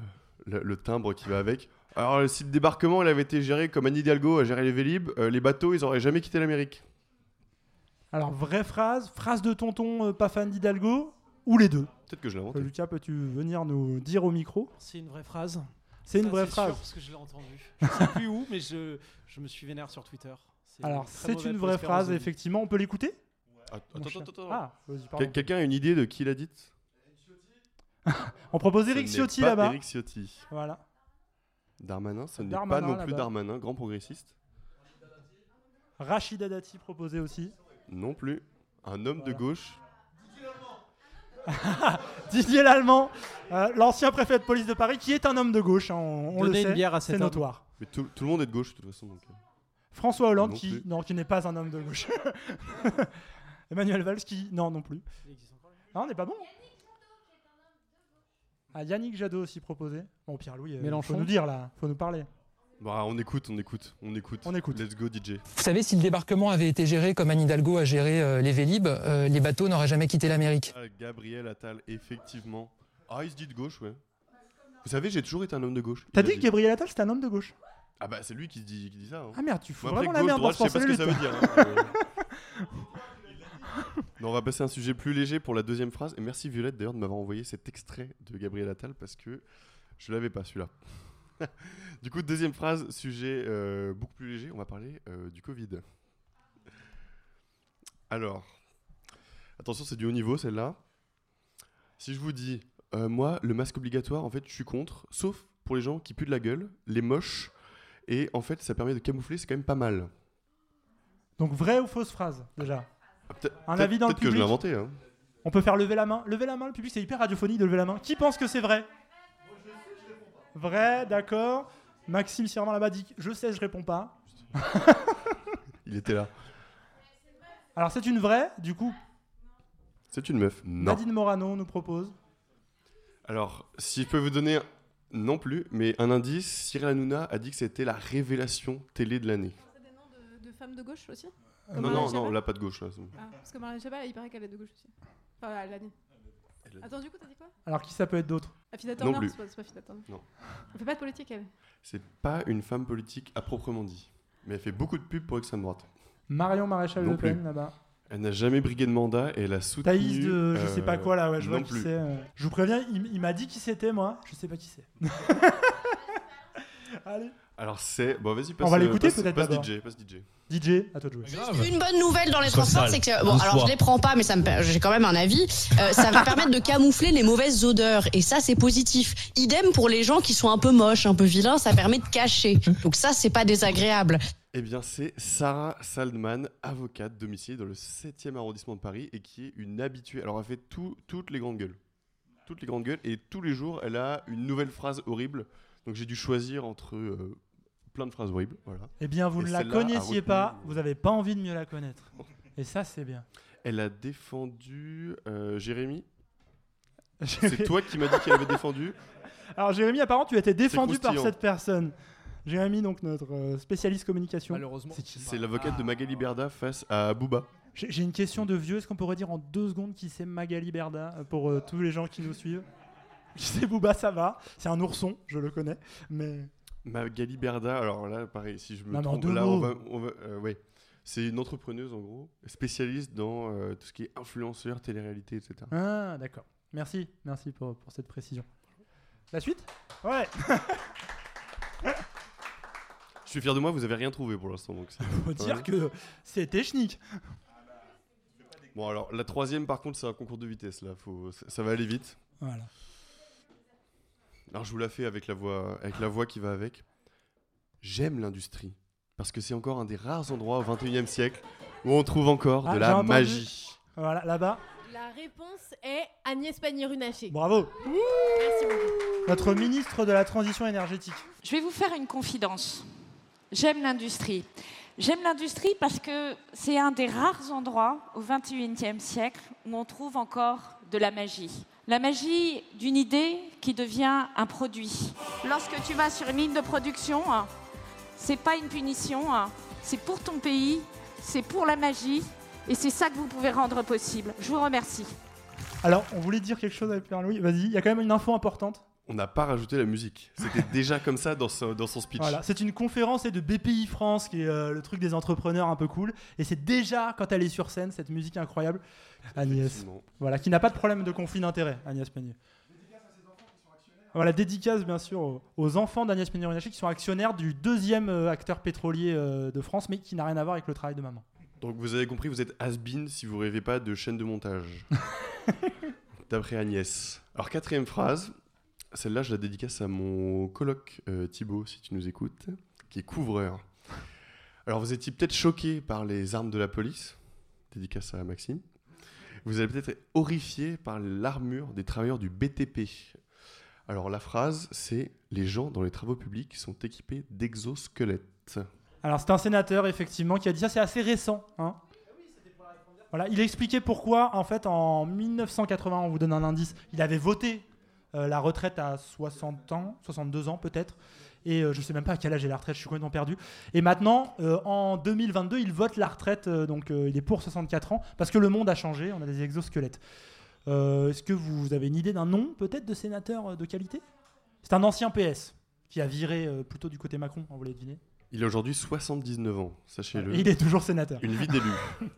Speaker 17: le, le timbre qui va avec. Alors le site débarquement, il avait été géré comme Anne Hidalgo a géré les Vélib. Euh, les bateaux, ils auraient jamais quitté l'Amérique.
Speaker 1: Alors, vraie phrase, phrase de tonton euh, pas fan d'Hidalgo, ou les deux?
Speaker 17: Peut-être que je l'ai inventé.
Speaker 1: Lucas, peux-tu venir nous dire au micro?
Speaker 16: C'est une vraie phrase.
Speaker 1: C'est une vraie
Speaker 16: sûr,
Speaker 1: phrase.
Speaker 16: parce que je l'ai entendu. Je sais plus où, mais je, je me suis vénère sur Twitter. C'est
Speaker 1: Alors, c'est une vraie phrase, effectivement. On peut l'écouter?
Speaker 17: Attends, attends, attends, attends.
Speaker 1: Ah, pardon.
Speaker 17: Quelqu'un a une idée de qui l'a dite?
Speaker 1: On propose Eric Ciotti là-bas.
Speaker 17: Eric Ciotti.
Speaker 1: Voilà.
Speaker 17: Darmanin, ce n'est
Speaker 1: Darmanin,
Speaker 17: pas non plus. Darmanin, grand progressiste.
Speaker 1: Rachida Dati proposé aussi.
Speaker 17: Non plus. Un homme de gauche.
Speaker 1: Didier Lallemand, euh, l'ancien préfet de police de Paris, qui est un homme de gauche, hein, on, on le
Speaker 16: Donnez une
Speaker 1: sait,
Speaker 16: bière à cet
Speaker 1: c'est
Speaker 16: homme.
Speaker 1: notoire.
Speaker 17: Mais tout, tout le monde est de gauche de toute façon. donc, euh.
Speaker 1: François Hollande,
Speaker 17: Non
Speaker 1: qui, non, n'est pas un homme de gauche. Emmanuel Valls, qui, non, non plus. Ah, on n'est pas bon. Ah, Yannick Jadot aussi proposé. Bon, Pierre-Louis, euh,
Speaker 16: Mélenchon.
Speaker 1: faut nous dire là, faut nous parler.
Speaker 17: Bah, on écoute, on écoute, on écoute.
Speaker 1: On écoute.
Speaker 17: Let's go DJ.
Speaker 5: Vous savez, si le débarquement avait été géré comme Anne Hidalgo a géré euh, les Vélib, euh, les bateaux n'auraient jamais quitté l'Amérique.
Speaker 17: Ah, Gabriel Attal, effectivement. Ah, il se dit de gauche, ouais. Vous savez, j'ai toujours été un homme de gauche.
Speaker 1: T'as dit que Gabriel Attal c'était un homme de gauche
Speaker 17: Ah bah c'est lui qui dit, qui dit ça. hein.
Speaker 1: Ah merde, tu fous
Speaker 17: après,
Speaker 1: vraiment la
Speaker 17: gauche,
Speaker 1: merde
Speaker 17: droite,
Speaker 1: dans
Speaker 17: je sais pas ce que ça veut dire. hein. Euh, non, on va passer à un sujet plus léger pour la deuxième phrase. Et merci Violette d'ailleurs de m'avoir envoyé cet extrait de Gabriel Attal parce que je l'avais pas celui-là. du coup, deuxième phrase, sujet euh, beaucoup plus léger. On va parler euh, du Covid. Alors, attention, c'est du haut niveau celle-là. Si je vous dis, euh, moi, le masque obligatoire, en fait, je suis contre, sauf pour les gens qui puent de la gueule, les moches Et en fait, ça permet de camoufler, c'est quand même pas mal.
Speaker 1: Donc vraie ou fausse phrase déjà?
Speaker 17: Ah,
Speaker 1: Un
Speaker 17: peut-être-
Speaker 1: avis dans le
Speaker 17: peut-être que je
Speaker 1: public?
Speaker 17: l'ai inventé. Hein.
Speaker 1: On peut faire lever la main. Lever la main, le public, c'est hyper radiophonique de lever la main. Qui pense que c'est vrai? Vrai, d'accord. Maxime Sirman là-bas dit Je sais, je réponds pas.
Speaker 17: Il était là.
Speaker 1: Alors c'est une vraie, du coup,
Speaker 17: C'est une meuf. Non.
Speaker 1: Nadine Morano nous propose.
Speaker 17: Alors, si je peux vous donner non plus, mais un indice, Cyril Hanouna a dit que c'était la révélation télé de l'année.
Speaker 12: De, de femmes de gauche aussi?
Speaker 17: Non,
Speaker 12: Comme
Speaker 17: non, non,
Speaker 12: Schiappa?
Speaker 17: là pas de gauche. Là, c'est bon.
Speaker 12: Ah, parce que Marlène Schiappa, il paraît qu'elle est de gauche aussi. Enfin, elle l'a dit. Attends, du coup, t'as dit quoi?
Speaker 1: Alors qui ça peut être d'autre?
Speaker 12: Afida
Speaker 17: Non
Speaker 12: Turner,
Speaker 17: plus.
Speaker 12: c'est pas, c'est pas Afida Turner.
Speaker 17: Non.
Speaker 12: Elle fait pas de politique, elle?
Speaker 17: C'est pas une femme politique à proprement dit, mais elle fait beaucoup de pubs pour l'extrême droite.
Speaker 1: Marion Maréchal
Speaker 17: Non
Speaker 1: Le Pen
Speaker 17: plus.
Speaker 1: là-bas.
Speaker 17: Elle n'a jamais brigué de mandat et elle a soutenu.
Speaker 1: Thaïs de je sais pas
Speaker 17: euh,
Speaker 1: quoi là, ouais, je vois
Speaker 17: non
Speaker 1: qui
Speaker 17: plus.
Speaker 1: c'est. euh. Je vous préviens, il, il m'a dit qui c'était moi, je sais pas qui c'est. Allez.
Speaker 17: Alors c'est. Bon, vas-y,
Speaker 1: On va
Speaker 17: euh,
Speaker 1: l'écouter
Speaker 17: passe-
Speaker 1: peut-être
Speaker 17: Passe
Speaker 1: d'abord.
Speaker 17: DJ, passe DJ.
Speaker 1: DJ, à toi de jouer.
Speaker 19: Une bonne nouvelle dans les
Speaker 17: Sois
Speaker 19: transports,
Speaker 17: sale.
Speaker 19: c'est que bon, alors
Speaker 17: fois.
Speaker 19: je les prends pas, mais ça me, per- j'ai quand même un avis. Euh, ça va permettre de camoufler les mauvaises odeurs, et ça c'est positif. Idem pour les gens qui sont un peu moches, un peu vilains, ça permet de cacher. Donc ça c'est pas désagréable.
Speaker 17: Eh bien, c'est Sarah Saldman, avocate domiciliée dans le 7e arrondissement de Paris et qui est une habituée. Alors, elle fait tout- toutes les grandes gueules. Toutes les grandes gueules. Et tous les jours, elle a une nouvelle phrase horrible. Donc, j'ai dû choisir entre euh, plein de phrases horribles. Voilà.
Speaker 1: Eh bien, vous
Speaker 17: Et
Speaker 1: ne la connaissiez
Speaker 17: retenu-
Speaker 1: pas, vous avez pas envie de mieux la connaître. Et ça, c'est bien.
Speaker 17: Elle a défendu euh, Jérémy. C'est toi qui m'as dit qu'elle avait défendu.
Speaker 1: Alors, Jérémy, apparemment, tu as été défendu par cette personne. Jérémy, donc notre euh, spécialiste communication.
Speaker 16: Malheureusement.
Speaker 1: C'est
Speaker 17: l'avocate de Magali Berda face à Booba.
Speaker 1: J'ai une question de vieux. Est-ce qu'on pourrait dire en deux secondes qui c'est Magali Berda pour euh, tous les gens qui nous suivent? Qui c'est Booba, ça va. C'est un ourson, je le connais. Mais
Speaker 17: Magali Berda, alors là, pareil, si je me
Speaker 1: Non,
Speaker 17: trompe, là, on va, on va- euh, ouais. C'est une entrepreneuse, en gros, spécialiste dans euh, tout ce qui est influenceur, télé-réalité, etc.
Speaker 1: ah, d'accord. Merci, merci pour, pour cette précision. La suite? Ouais.
Speaker 17: Je suis fier de moi, vous avez rien trouvé pour l'instant. Donc
Speaker 1: Faut dire que c'est technique.
Speaker 17: Bon, alors, la troisième, par contre, c'est un concours de vitesse, là. Faut... Ça, ça va aller vite.
Speaker 1: Voilà.
Speaker 17: Alors, je vous la fais avec la voix, avec la voix qui va avec. J'aime l'industrie. Parce que c'est encore un des rares endroits au 21 e siècle où on trouve encore
Speaker 1: Ah,
Speaker 17: de la
Speaker 1: entendu.
Speaker 17: magie.
Speaker 1: Voilà, là-bas.
Speaker 20: La réponse est Agnès Pannier-Runacher.
Speaker 1: Bravo.
Speaker 20: Merci beaucoup.
Speaker 1: Notre ministre de la transition énergétique.
Speaker 21: Je vais vous faire une confidence. J'aime l'industrie. J'aime l'industrie parce que c'est un des rares endroits au XXIe siècle où on trouve encore de la magie. La magie d'une idée qui devient un produit. Lorsque tu vas sur une ligne de production, hein, c'est pas une punition, hein, c'est pour ton pays, c'est pour la magie, et c'est ça que vous pouvez rendre possible. Je vous remercie.
Speaker 1: Alors, on voulait dire quelque chose avec Pierre-Louis. Vas-y, il y a quand même une info importante.
Speaker 17: On n'a pas rajouté la musique. C'était déjà comme ça dans, son- dans son speech.
Speaker 1: Voilà, c'est une conférence de BPI France, qui est euh, le truc des entrepreneurs un peu cool. Et c'est déjà, quand elle est sur scène, cette musique incroyable. Agnès. Voilà, qui n'a pas de problème de conflit d'intérêt, Agnès Pannier. Voilà, dédicace bien sûr aux, aux enfants d'Agnès Pannier-Runacher qui sont actionnaires du deuxième euh, acteur pétrolier euh, de France, mais qui n'a rien à voir avec le travail de maman.
Speaker 17: Donc vous avez compris, vous êtes has-been si vous rêvez pas de chaîne de montage. D'après Agnès. Alors quatrième phrase, celle-là je la dédicace à mon coloc euh, Thibaut, si tu nous écoutes, qui est couvreur. Alors vous étiez peut-être choqué par les armes de la police, dédicace à Maxime. Vous allez peut-être être horrifié par l'armure des travailleurs du BTP. Alors la phrase, c'est les gens dans les travaux publics sont équipés d'exosquelettes.
Speaker 1: Alors c'est un sénateur effectivement qui a dit ça, c'est assez récent. hein. Voilà, il a expliqué pourquoi en fait en 1980, on vous donne un indice, il avait voté euh, la retraite à 60 ans, 62 ans peut-être, et euh, je sais même pas à quel âge est la retraite, je suis complètement perdu. Et maintenant, euh, en 2022, il vote la retraite, donc il est pour 64 ans, parce que le monde a changé, on a des exosquelettes. Est-ce que vous avez une idée d'un nom peut-être de sénateur de qualité? C'est un ancien PS qui a viré plutôt du côté Macron, on voulait deviner.
Speaker 17: Il a aujourd'hui 79 ans, sachez-le.
Speaker 1: Il est toujours sénateur.
Speaker 17: Une vie d'élu.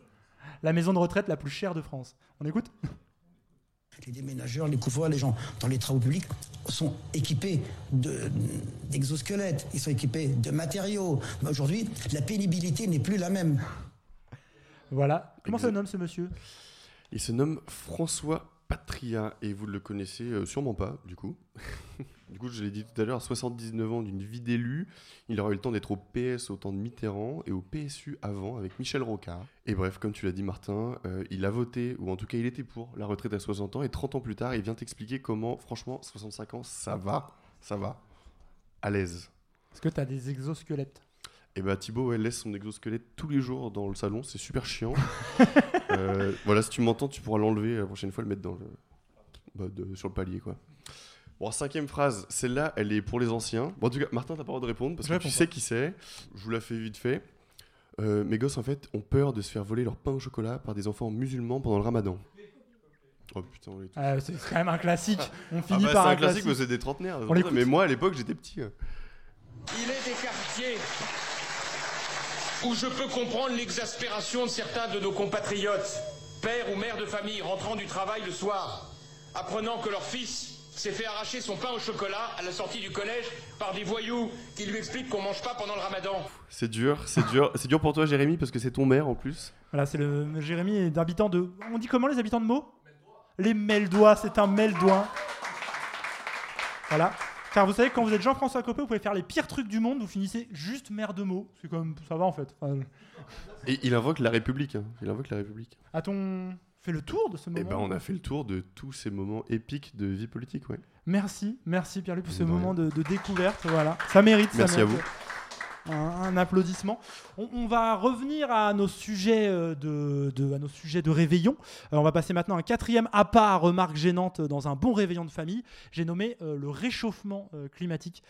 Speaker 1: La maison de retraite la plus chère de France. On écoute?
Speaker 22: Les déménageurs, les couvreurs, les gens dans les travaux publics sont équipés de- d'exosquelettes, ils sont équipés de matériaux. Mais Aujourd'hui, la pénibilité n'est plus la même.
Speaker 1: Voilà. Comment se nomme ce monsieur?
Speaker 17: Il se nomme François Patria, et vous ne le connaissez euh, sûrement pas, du coup. du coup, je l'ai dit tout à l'heure, à 79 ans d'une vie d'élu, il aura eu le temps d'être au PS au temps de Mitterrand et au PSU avant avec Michel Rocard. Et bref, comme tu l'as dit, Martin, euh, il a voté, ou en tout cas, il était pour la retraite à 60 ans, et 30 ans plus tard, il vient t'expliquer comment, franchement, 65 ans, ça va, ça va, à l'aise.
Speaker 1: Est-ce que tu des exosquelettes?
Speaker 17: Et bah Thibaut ouais, laisse son exosquelette tous les jours dans le salon, c'est super chiant. Euh, voilà, si tu m'entends, tu pourras l'enlever la prochaine fois, le mettre dans le, bah, de- sur le palier quoi. Bon, cinquième phrase, celle-là, elle est pour les anciens. Bon, en tout cas, Martin, t'as pas le droit de répondre parce
Speaker 1: Je
Speaker 17: que tu sais qui c'est. Je vous la fais vite fait. Euh, mes gosses, en fait, ont peur de se faire voler leur pain au chocolat par des enfants musulmans pendant le ramadan. Oh putain, on est tous-
Speaker 1: Ah, c'est quand même un classique. On
Speaker 17: Ah
Speaker 1: finit
Speaker 17: bah,
Speaker 1: par
Speaker 17: c'est
Speaker 1: un
Speaker 17: classique,
Speaker 1: classique.
Speaker 17: mais c'est des trentenaires.
Speaker 1: On
Speaker 17: mais moi, à l'époque, j'étais petit.
Speaker 23: Il est des quartiers où je peux comprendre l'exaspération de certains de nos compatriotes, pères ou mères de famille rentrant du travail le soir, apprenant que leur fils s'est fait arracher son pain au chocolat à la sortie du collège par des voyous qui lui expliquent qu'on mange pas pendant le ramadan.
Speaker 17: C'est dur, c'est dur. C'est dur pour toi, Jérémy, parce que c'est ton maire en plus.
Speaker 1: Voilà, c'est le Jérémy est d'habitant de. On dit comment les habitants de Meaux? Les Meldois, c'est un Meldois. Voilà. Car vous savez, quand vous êtes Jean-François Copé, vous pouvez faire les pires trucs du monde, vous finissez juste maire de Meaux. C'est comme ça va en fait. Enfin,
Speaker 17: Et il invoque la République. hein. Il invoque la République.
Speaker 1: A-t-on fait le tour de ce moment
Speaker 17: Eh ben, on a fait le tour de tous ces moments épiques de vie politique, ouais.
Speaker 1: Merci, merci Pierre-Luc pour ce
Speaker 17: De rien.
Speaker 1: moment de, de découverte. Voilà, ça mérite. ça
Speaker 17: Merci à
Speaker 1: mérite Un, applaudissement. On, va revenir à nos sujets euh, de, à nos sujets de réveillon. Euh, on va passer maintenant à un quatrième à remarque gênante dans un bon réveillon de famille. J'ai nommé euh, le réchauffement climatique.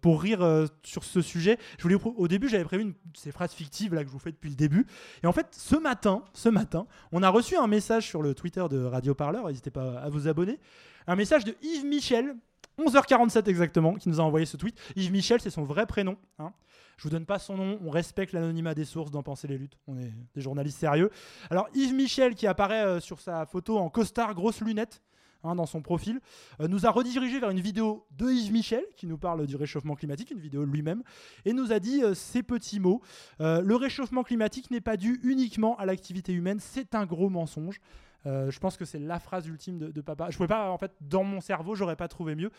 Speaker 1: Pour rire sur ce sujet, je voulais au début j'avais prévu une, ces phrases fictives là que je vous fais depuis le début. Et en fait, ce matin, ce matin, on a reçu un message sur le Twitter de Radio Parleur. N'hésitez pas à vous abonner. Un message de Yves Michel, 11h47 exactement, qui nous a envoyé ce tweet. Yves Michel, c'est son vrai prénom. hein. Je vous donne pas son nom, on respecte l'anonymat des sources dans Penser les luttes. On est des journalistes sérieux. Alors Yves Michel, qui apparaît euh, sur sa photo en costard, grosses lunettes, hein, dans son profil, euh, nous a redirigé vers une vidéo de Yves Michel, qui nous parle du réchauffement climatique, une vidéo lui-même, et nous a dit euh, ces petits mots. Le réchauffement climatique n'est pas dû uniquement à l'activité humaine, c'est un gros mensonge. Euh, je pense que c'est la phrase ultime de, de papa. Je pouvais pas, en fait, dans mon cerveau, j'aurais pas trouvé mieux.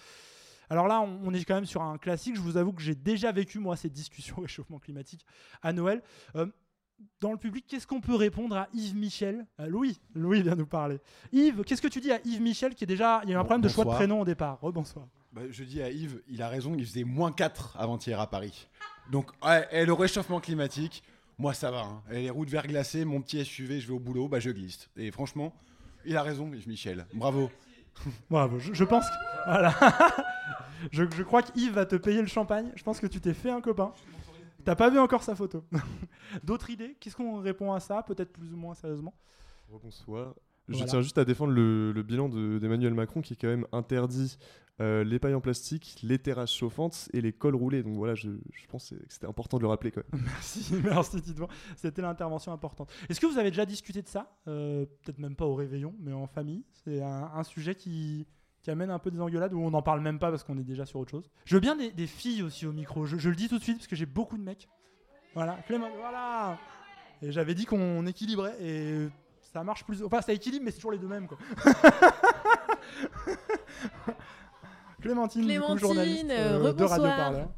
Speaker 1: Alors là, on, on est quand même sur un classique. Je vous avoue que j'ai déjà vécu, moi, cette discussion réchauffement climatique à Noël. Euh, dans le public, qu'est-ce qu'on peut répondre à Yves Michel? Euh, Louis, Louis vient nous parler. Yves, qu'est-ce que tu dis à Yves Michel qui est déjà. Il y a eu un problème de choix de prénom au départ. Rebonsoir.
Speaker 13: Bah, je dis à Yves, il a raison, il faisait moins 4 avant-hier à Paris. Donc, ouais, et le réchauffement climatique, moi ça va. hein. Et les routes verglacées, mon petit SUV, je vais au boulot, bah je glisse. Et franchement, il a raison, Yves Michel. Bravo.
Speaker 1: Bravo, je, je pense que. Voilà. je, je crois qu'Yves va te payer le champagne. Je pense que tu t'es fait un copain. T'as pas vu encore sa photo. D'autres idées? Qu'est-ce qu'on répond à ça Peut-être plus ou moins sérieusement?
Speaker 9: Bonsoir. Je
Speaker 1: Voilà.
Speaker 9: tiens juste à défendre le, le bilan de- d'Emmanuel Macron qui est quand même interdit euh, les pailles en plastique, les terrasses chauffantes et les cols roulés. Donc voilà, je, pense que c'était important de le rappeler même.
Speaker 1: Merci, merci Titouan. C'était l'intervention importante. Est-ce que vous avez déjà discuté de ça? Euh, Peut-être même pas au réveillon, mais en famille. C'est un, sujet qui, amène un peu des engueulades où on n'en parle même pas parce qu'on est déjà sur autre chose? Je veux bien des, filles aussi au micro. Je, le dis tout de suite parce que j'ai beaucoup de mecs. Voilà, Clément, voilà. Et j'avais dit qu'on équilibrait et ça marche plus. Enfin, ça équilibre, mais c'est toujours les deux mêmes quoi. Clémentine, du coup,
Speaker 20: Clémentine,
Speaker 1: journaliste
Speaker 20: euh,
Speaker 1: de Radio. Parleur.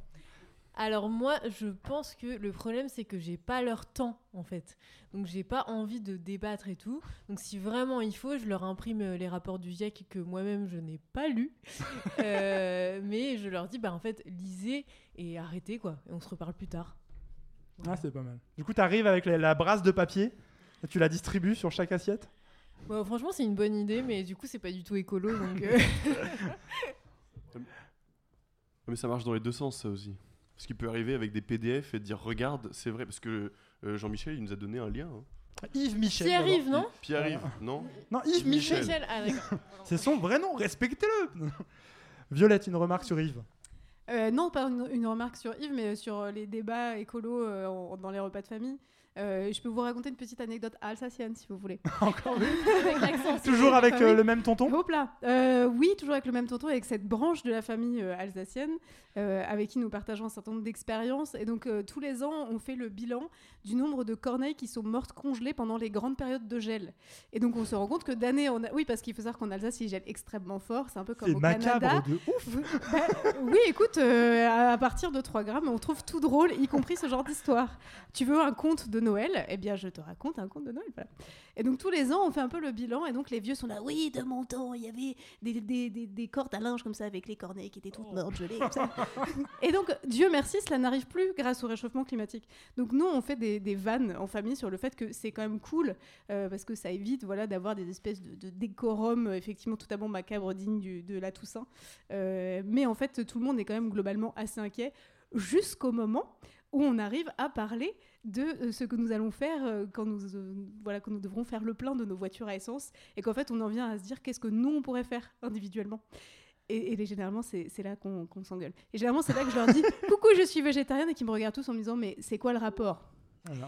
Speaker 20: Alors moi, je pense que le problème c'est que j'ai pas leur temps en fait. Donc j'ai pas envie de débattre et tout. Donc si vraiment il faut, je leur imprime euh, les rapports du GIEC que moi-même je n'ai pas lus. Euh, mais je leur dis bah en fait lisez et arrêtez quoi. Et on se reparle plus tard.
Speaker 1: Ah, c'est pas mal. Du coup, tu arrives avec la, la brasse de papier et tu la distribues sur chaque assiette?
Speaker 20: Bon, franchement c'est une bonne idée, mais du coup c'est pas du tout écolo donc. euh,
Speaker 17: Mais ça marche dans les deux sens, ça aussi. Parce qu'il peut arriver avec des PDF et dire regarde, c'est vrai, parce que euh, Jean-Michel, il nous a donné un lien. hein.
Speaker 1: Yves Michel.
Speaker 20: Pierre-Yves,
Speaker 1: d'abord.
Speaker 20: non
Speaker 17: Pierre-Yves, non
Speaker 1: Non, Yves Michel.
Speaker 20: Michel, ah, d'accord.
Speaker 1: C'est son vrai nom, respectez-le. Violette, une remarque sur Yves?
Speaker 12: Euh, non, pas une, une remarque sur Yves, mais sur les débats écolos euh, en- dans les repas de famille. Euh, je peux vous raconter une petite anecdote alsacienne si vous voulez.
Speaker 1: Encore
Speaker 12: Avec
Speaker 1: Toujours avec
Speaker 12: Ah
Speaker 1: euh,
Speaker 12: oui.
Speaker 1: le même tonton?
Speaker 12: Hop là Euh, Oui, toujours avec le même tonton, avec cette branche de la famille alsacienne, avec qui nous partageons un certain nombre d'expériences. Et donc, tous les ans, on fait le bilan du nombre de corneilles qui sont mortes congelées pendant les grandes périodes de gel. Et donc, on se rend compte que d'année en année... Oui, parce qu'il faut savoir qu'en Alsace, il gèle extrêmement fort. C'est un peu comme au
Speaker 1: macabre
Speaker 12: Canada.
Speaker 1: de ouf.
Speaker 12: Oui, bah, oui, écoute, à à partir de 3 grammes, on trouve tout drôle, y compris ce genre d'histoire. Tu veux un conte de Noël Eh bien, je te raconte un conte de Noël. voilà. Et donc, tous les ans, on fait un peu le bilan. Et donc, les vieux sont là. Oui, de mon temps, il y avait des, des, des, des cordes à linge comme ça avec les corneilles qui étaient toutes mortes, gelées. Comme ça. et donc, Dieu merci, cela n'arrive plus grâce au réchauffement climatique. Donc, nous, on fait des, vannes en famille sur le fait que c'est quand même cool euh, parce que ça évite voilà, d'avoir des espèces de, de décorum, effectivement, tout à bon macabre, digne du- de la Toussaint. Euh, mais en fait, tout le monde est quand même globalement assez inquiet jusqu'au moment où on arrive à parler de euh, ce que nous allons faire euh, quand nous, euh, voilà, quand nous devrons faire le plein de nos voitures à essence et qu'en fait on en vient à se dire qu'est-ce que nous on pourrait faire individuellement. Et, généralement c'est là qu'on s'engueule. Et généralement c'est là que je leur dis coucou je suis végétarienne et qu'ils me regardent tous en me disant mais c'est quoi le rapport?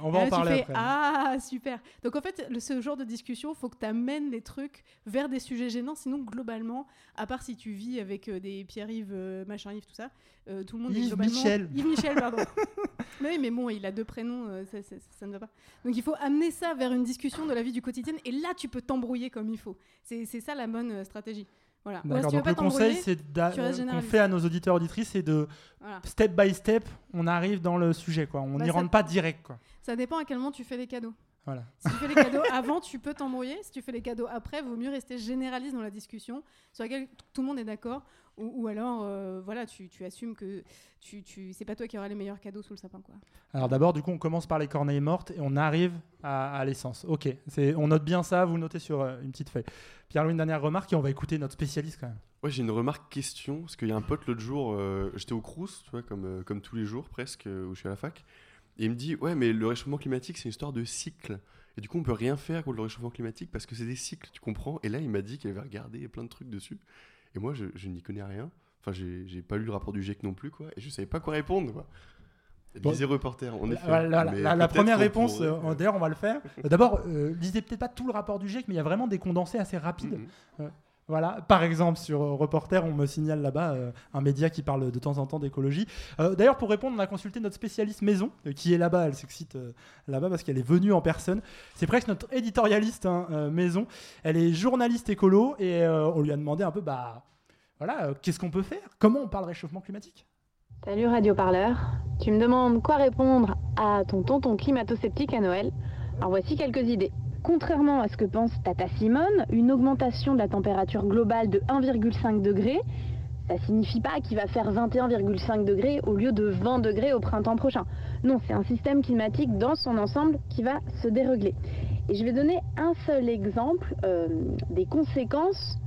Speaker 1: On va en parler
Speaker 12: fais,
Speaker 1: après.
Speaker 12: Ah, super. Donc en fait, le- ce genre de discussion, faut que tu amènes les trucs vers des sujets gênants. Sinon, globalement, à part si tu vis avec euh, des Pierre-Yves, euh, machin-Yves, tout ça, euh, tout le monde est
Speaker 1: Yves
Speaker 12: globalement...
Speaker 1: Michel.
Speaker 12: Yves Michel, pardon. mais, oui, mais bon, il a deux prénoms, ça, ça- ça ne va pas. Donc il faut amener ça vers une discussion de la vie du quotidien. Et là, tu peux t'embrouiller comme il faut. C'est c'est ça la bonne stratégie. Voilà. Ou alors,
Speaker 1: D'accord,
Speaker 12: si
Speaker 1: donc le conseil c'est euh, qu'on fait à nos auditeurs auditrices, c'est de
Speaker 12: Voilà.
Speaker 1: step by step, on arrive dans le sujet quoi. On
Speaker 12: Bah,
Speaker 1: n'y rentre pas direct quoi.
Speaker 12: Ça dépend à quel moment tu fais les cadeaux.
Speaker 1: Voilà.
Speaker 12: Si tu fais les cadeaux avant, tu peux t'embrouiller. Si tu fais les cadeaux après, vaut mieux rester généraliste dans la discussion sur laquelle tout le monde est d'accord. Ou, ou alors, euh, voilà, tu, tu assumes que tu, tu, c'est pas toi qui auras les meilleurs cadeaux sous le sapin, quoi.
Speaker 1: Alors d'abord, du coup, on commence par les corneilles mortes et on arrive à, à l'essence. Ok, c'est, on note bien ça, vous notez sur euh, une petite feuille. Pierre-Louis, une dernière remarque et on va écouter notre spécialiste quand même.
Speaker 17: Ouais, j'ai une remarque question, parce qu'il y a un pote l'autre jour, euh, j'étais au Crous, tu vois, comme, euh, comme tous les jours presque, euh, où je suis à la fac, et il me dit, ouais, mais le réchauffement climatique, c'est une histoire de cycle. Et du coup, on peut rien faire contre le réchauffement climatique parce que c'est des cycles, tu comprends Et là, il m'a dit qu'il avait regardé plein de trucs dessus. Et moi, je, je n'y connais rien. Enfin, j'ai j'ai pas lu le rapport du GIEC non plus, quoi, et je savais pas quoi répondre, quoi.
Speaker 1: Bon.
Speaker 17: Lisez reporter, en effet.
Speaker 1: La, la- première réponse,
Speaker 17: pourrait-
Speaker 1: euh, d'ailleurs, on va le faire. Euh, D'abord, euh, lisez peut-être pas tout le rapport du GIEC, mais il y a vraiment des condensés assez rapides.
Speaker 17: Mm-hmm.
Speaker 1: Euh, voilà, par exemple, sur euh, Reporter, on me signale là-bas euh, un média qui parle de temps en temps d'écologie. Euh, D'ailleurs, pour répondre, on a consulté notre spécialiste maison, qui est là-bas, elle s'excite là-bas parce qu'elle est venue en personne. C'est presque notre éditorialiste hein, maison. Elle est journaliste écolo et on lui a demandé un peu, bah, voilà, qu'est-ce qu'on peut faire? Comment on parle réchauffement climatique?
Speaker 24: Salut Radio Parleur. Tu me demandes quoi répondre à ton tonton climato-sceptique à Noël? Alors voici quelques idées. Contrairement à ce que pense Tata Simone, une augmentation de la température globale de 1,5 degré, ça signifie pas qu'il va faire 21,5 degrés au lieu de 20 degrés au printemps prochain. Non, c'est un système climatique dans son ensemble qui va se dérégler. Et je vais donner un seul exemple euh, des conséquences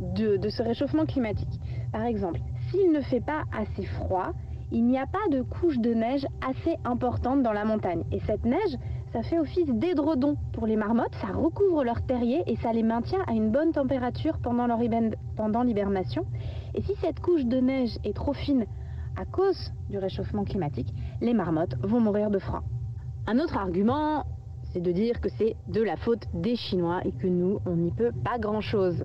Speaker 24: de, de ce réchauffement climatique. Par exemple, s'il ne fait pas assez froid, il n'y a pas de couche de neige assez importante dans la montagne. Et cette neige, ça fait office d'édredon pour les marmottes, ça recouvre leur terrier et ça les maintient à une bonne température pendant l'hibernation. Et si cette couche de neige est trop fine à cause du réchauffement climatique, les marmottes vont mourir de froid. Un autre argument, c'est de dire que c'est de la faute des Chinois et que nous, on n'y peut pas grand-chose.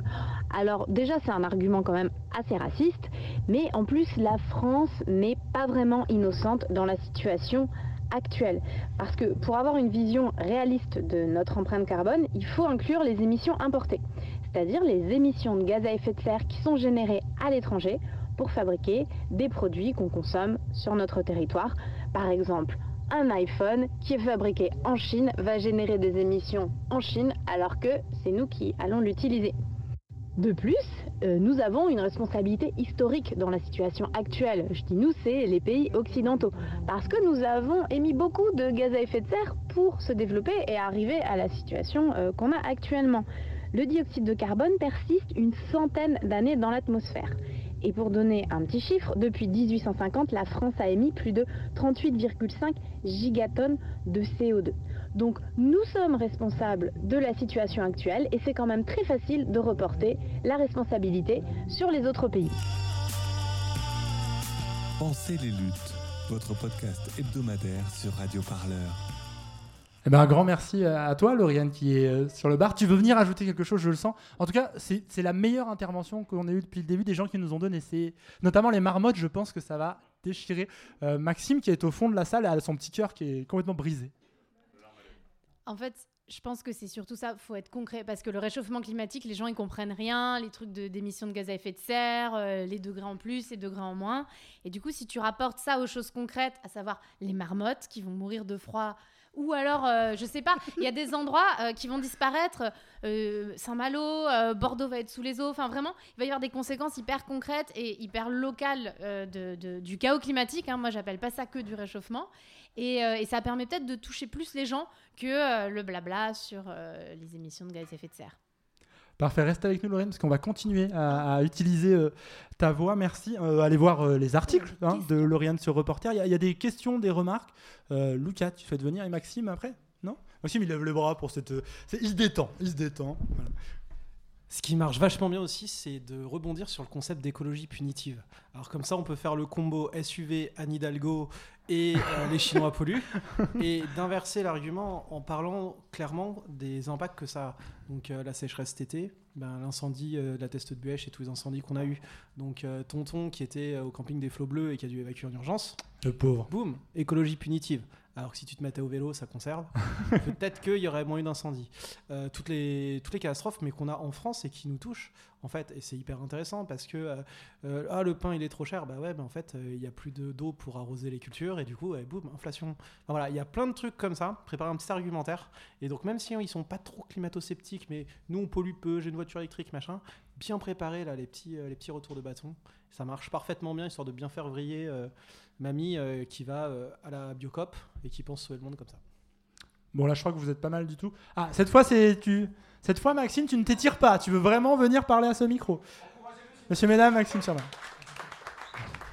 Speaker 24: Alors déjà, c'est un argument quand même assez raciste, mais en plus, la France n'est pas vraiment innocente dans la situation actuelle. Parce que pour avoir une vision réaliste de notre empreinte carbone, il faut inclure les émissions importées, c'est-à-dire les émissions de gaz à effet de serre qui sont générées à l'étranger pour fabriquer des produits qu'on consomme sur notre territoire. Par exemple, un iPhone qui est fabriqué en Chine va générer des émissions en Chine alors que c'est nous qui allons l'utiliser. De plus, euh, nous avons une responsabilité historique dans la situation actuelle. Je dis nous, c'est les pays occidentaux. Parce que nous avons émis beaucoup de gaz à effet de serre pour se développer et arriver à la situation euh, qu'on a actuellement. Le dioxyde de carbone persiste une centaine d'années dans l'atmosphère. Et pour donner un petit chiffre, depuis 1850, la France a émis plus de 38,5 gigatonnes de CO2. Donc nous sommes responsables de la situation actuelle et c'est quand même très facile de reporter la responsabilité sur les autres pays.
Speaker 6: Pensez les luttes, votre podcast hebdomadaire sur Radio Parleur.
Speaker 1: Eh ben, un grand merci à toi, Lauriane, qui est euh, sur le bar. Tu veux venir ajouter quelque chose, je le sens. En tout cas, c'est c'est la meilleure intervention qu'on ait eue depuis le début, des gens qui nous ont donné. C'est notamment les marmottes, je pense que ça va déchirer. Euh, Maxime, qui est au fond de la salle, a son petit cœur qui est complètement brisé.
Speaker 15: En fait, je pense que c'est surtout ça, faut être concret, parce que le réchauffement climatique, les gens ils comprennent rien, les trucs de- d'émissions de, gaz à effet de serre, euh, les degrés en plus, les degrés en moins. Et du coup, si tu rapportes ça aux choses concrètes, à savoir les marmottes qui vont mourir de froid, ou alors, euh, je sais pas, il y a des endroits euh, qui vont disparaître, euh, Saint-Malo, Bordeaux va être sous les eaux, enfin vraiment, il va y avoir des conséquences hyper concrètes et hyper locales de- de- du chaos climatique. hein. Moi, j'appelle pas ça que du réchauffement. Et, euh, et ça permet peut-être de toucher plus les gens que euh, le blabla sur euh, les émissions de gaz à effet de serre.
Speaker 1: Parfait, reste avec nous, Lauriane, parce qu'on va continuer à, à utiliser euh, ta voix. Merci. Euh, allez voir euh, les articles hein, de Lauriane sur Reporter. Il y, y a des questions, des remarques. Euh, Lucas, tu souhaites venir et Maxime après? Non? Maxime, il lève les bras pour cette. c'est- Il se détend, il se détend. Voilà.
Speaker 16: Ce qui marche vachement bien aussi, c'est de rebondir sur le concept d'écologie punitive. Alors comme ça, on peut faire le combo SUV Anne Hidalgo et euh, les Chinois polluent, et d'inverser l'argument en parlant clairement des impacts que ça a. Donc euh, la sécheresse cet été, ben, l'incendie euh, de la Teste de Buèche et tous les incendies qu'on a eu. Donc Tonton qui était au camping des Flots Bleus et qui a dû évacuer en urgence.
Speaker 1: Le pauvre.
Speaker 16: Boum, écologie punitive. Alors que si tu te mettais au vélo, ça conserve. Peut-être qu'il y aurait moins eu d'incendie. Euh, toutes, les, catastrophes, mais qu'on a en France et qui nous touchent, en fait, et c'est hyper intéressant parce que euh, euh, ah, le pain il est trop cher, bah ouais, mais en fait, euh, il n'y a plus de- d'eau pour arroser les cultures et du coup, boum, inflation. Voilà, il y a plein de trucs comme ça. Préparer un petit argumentaire. Et donc, même si hein, ils sont pas trop climato-sceptiques, mais nous on pollue peu, j'ai une voiture électrique, machin, bien préparer là, les, petits, les petits retours de bâton. Ça marche parfaitement bien, histoire de bien faire vriller mamie euh, qui va euh, à la Biocop et qui pense sauver le monde comme ça.
Speaker 1: Bon, là, je crois que vous êtes pas mal du tout. Ah, cette fois, c'est tu. Cette fois, Maxime, tu ne t'étires pas. Tu veux vraiment venir parler à ce micro? Monsieur, mesdames, Maxime Servan.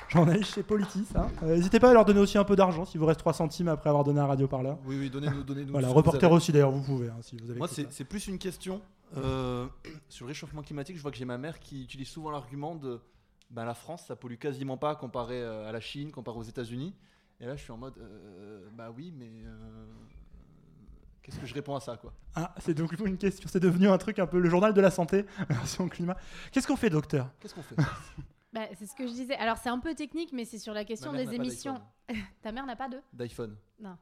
Speaker 1: Journaliste chez Politis. hein. Euh, N'hésitez pas à leur donner aussi un peu d'argent s'il vous reste 3 centimes après avoir donné un radio parleur.
Speaker 25: Oui, oui, donnez-nous.
Speaker 1: Voilà, reporter
Speaker 25: avez.
Speaker 1: aussi d'ailleurs, vous pouvez. hein, si vous avez
Speaker 25: Moi, c'est c'est plus une question. euh, sur le réchauffement climatique, je vois que j'ai ma mère qui utilise souvent l'argument de ben, la France, ça pollue quasiment pas comparé euh, à la Chine, comparé aux États-Unis. Et là, je suis en mode, euh, bah oui, mais euh, qu'est-ce que je réponds à ça, quoi?
Speaker 1: Ah, c'est donc une question. C'est devenu un truc un peu le journal de la santé, version climat. Qu'est-ce qu'on fait, docteur?
Speaker 25: Qu'est-ce qu'on fait?
Speaker 15: Bah, c'est ce que je disais. Alors, c'est un peu technique, mais c'est sur la question des émissions. Ta mère n'a pas de?
Speaker 25: d'iPhone
Speaker 15: Non.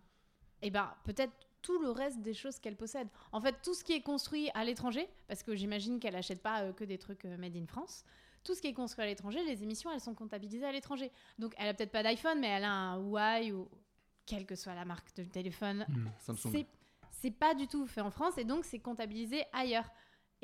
Speaker 15: Eh ben, peut-être tout le reste des choses qu'elle possède. En fait, tout ce qui est construit à l'étranger, parce que j'imagine qu'elle achète pas euh, que des trucs euh, made in France. Tout ce qui est construit à l'étranger, les émissions, elles sont comptabilisées à l'étranger. Donc, elle a peut-être pas d'iPhone, mais elle a un Huawei ou quelle que soit la marque de téléphone.
Speaker 25: Hmm, Samsung.
Speaker 15: C'est- pas du tout fait en France et donc c'est comptabilisé ailleurs.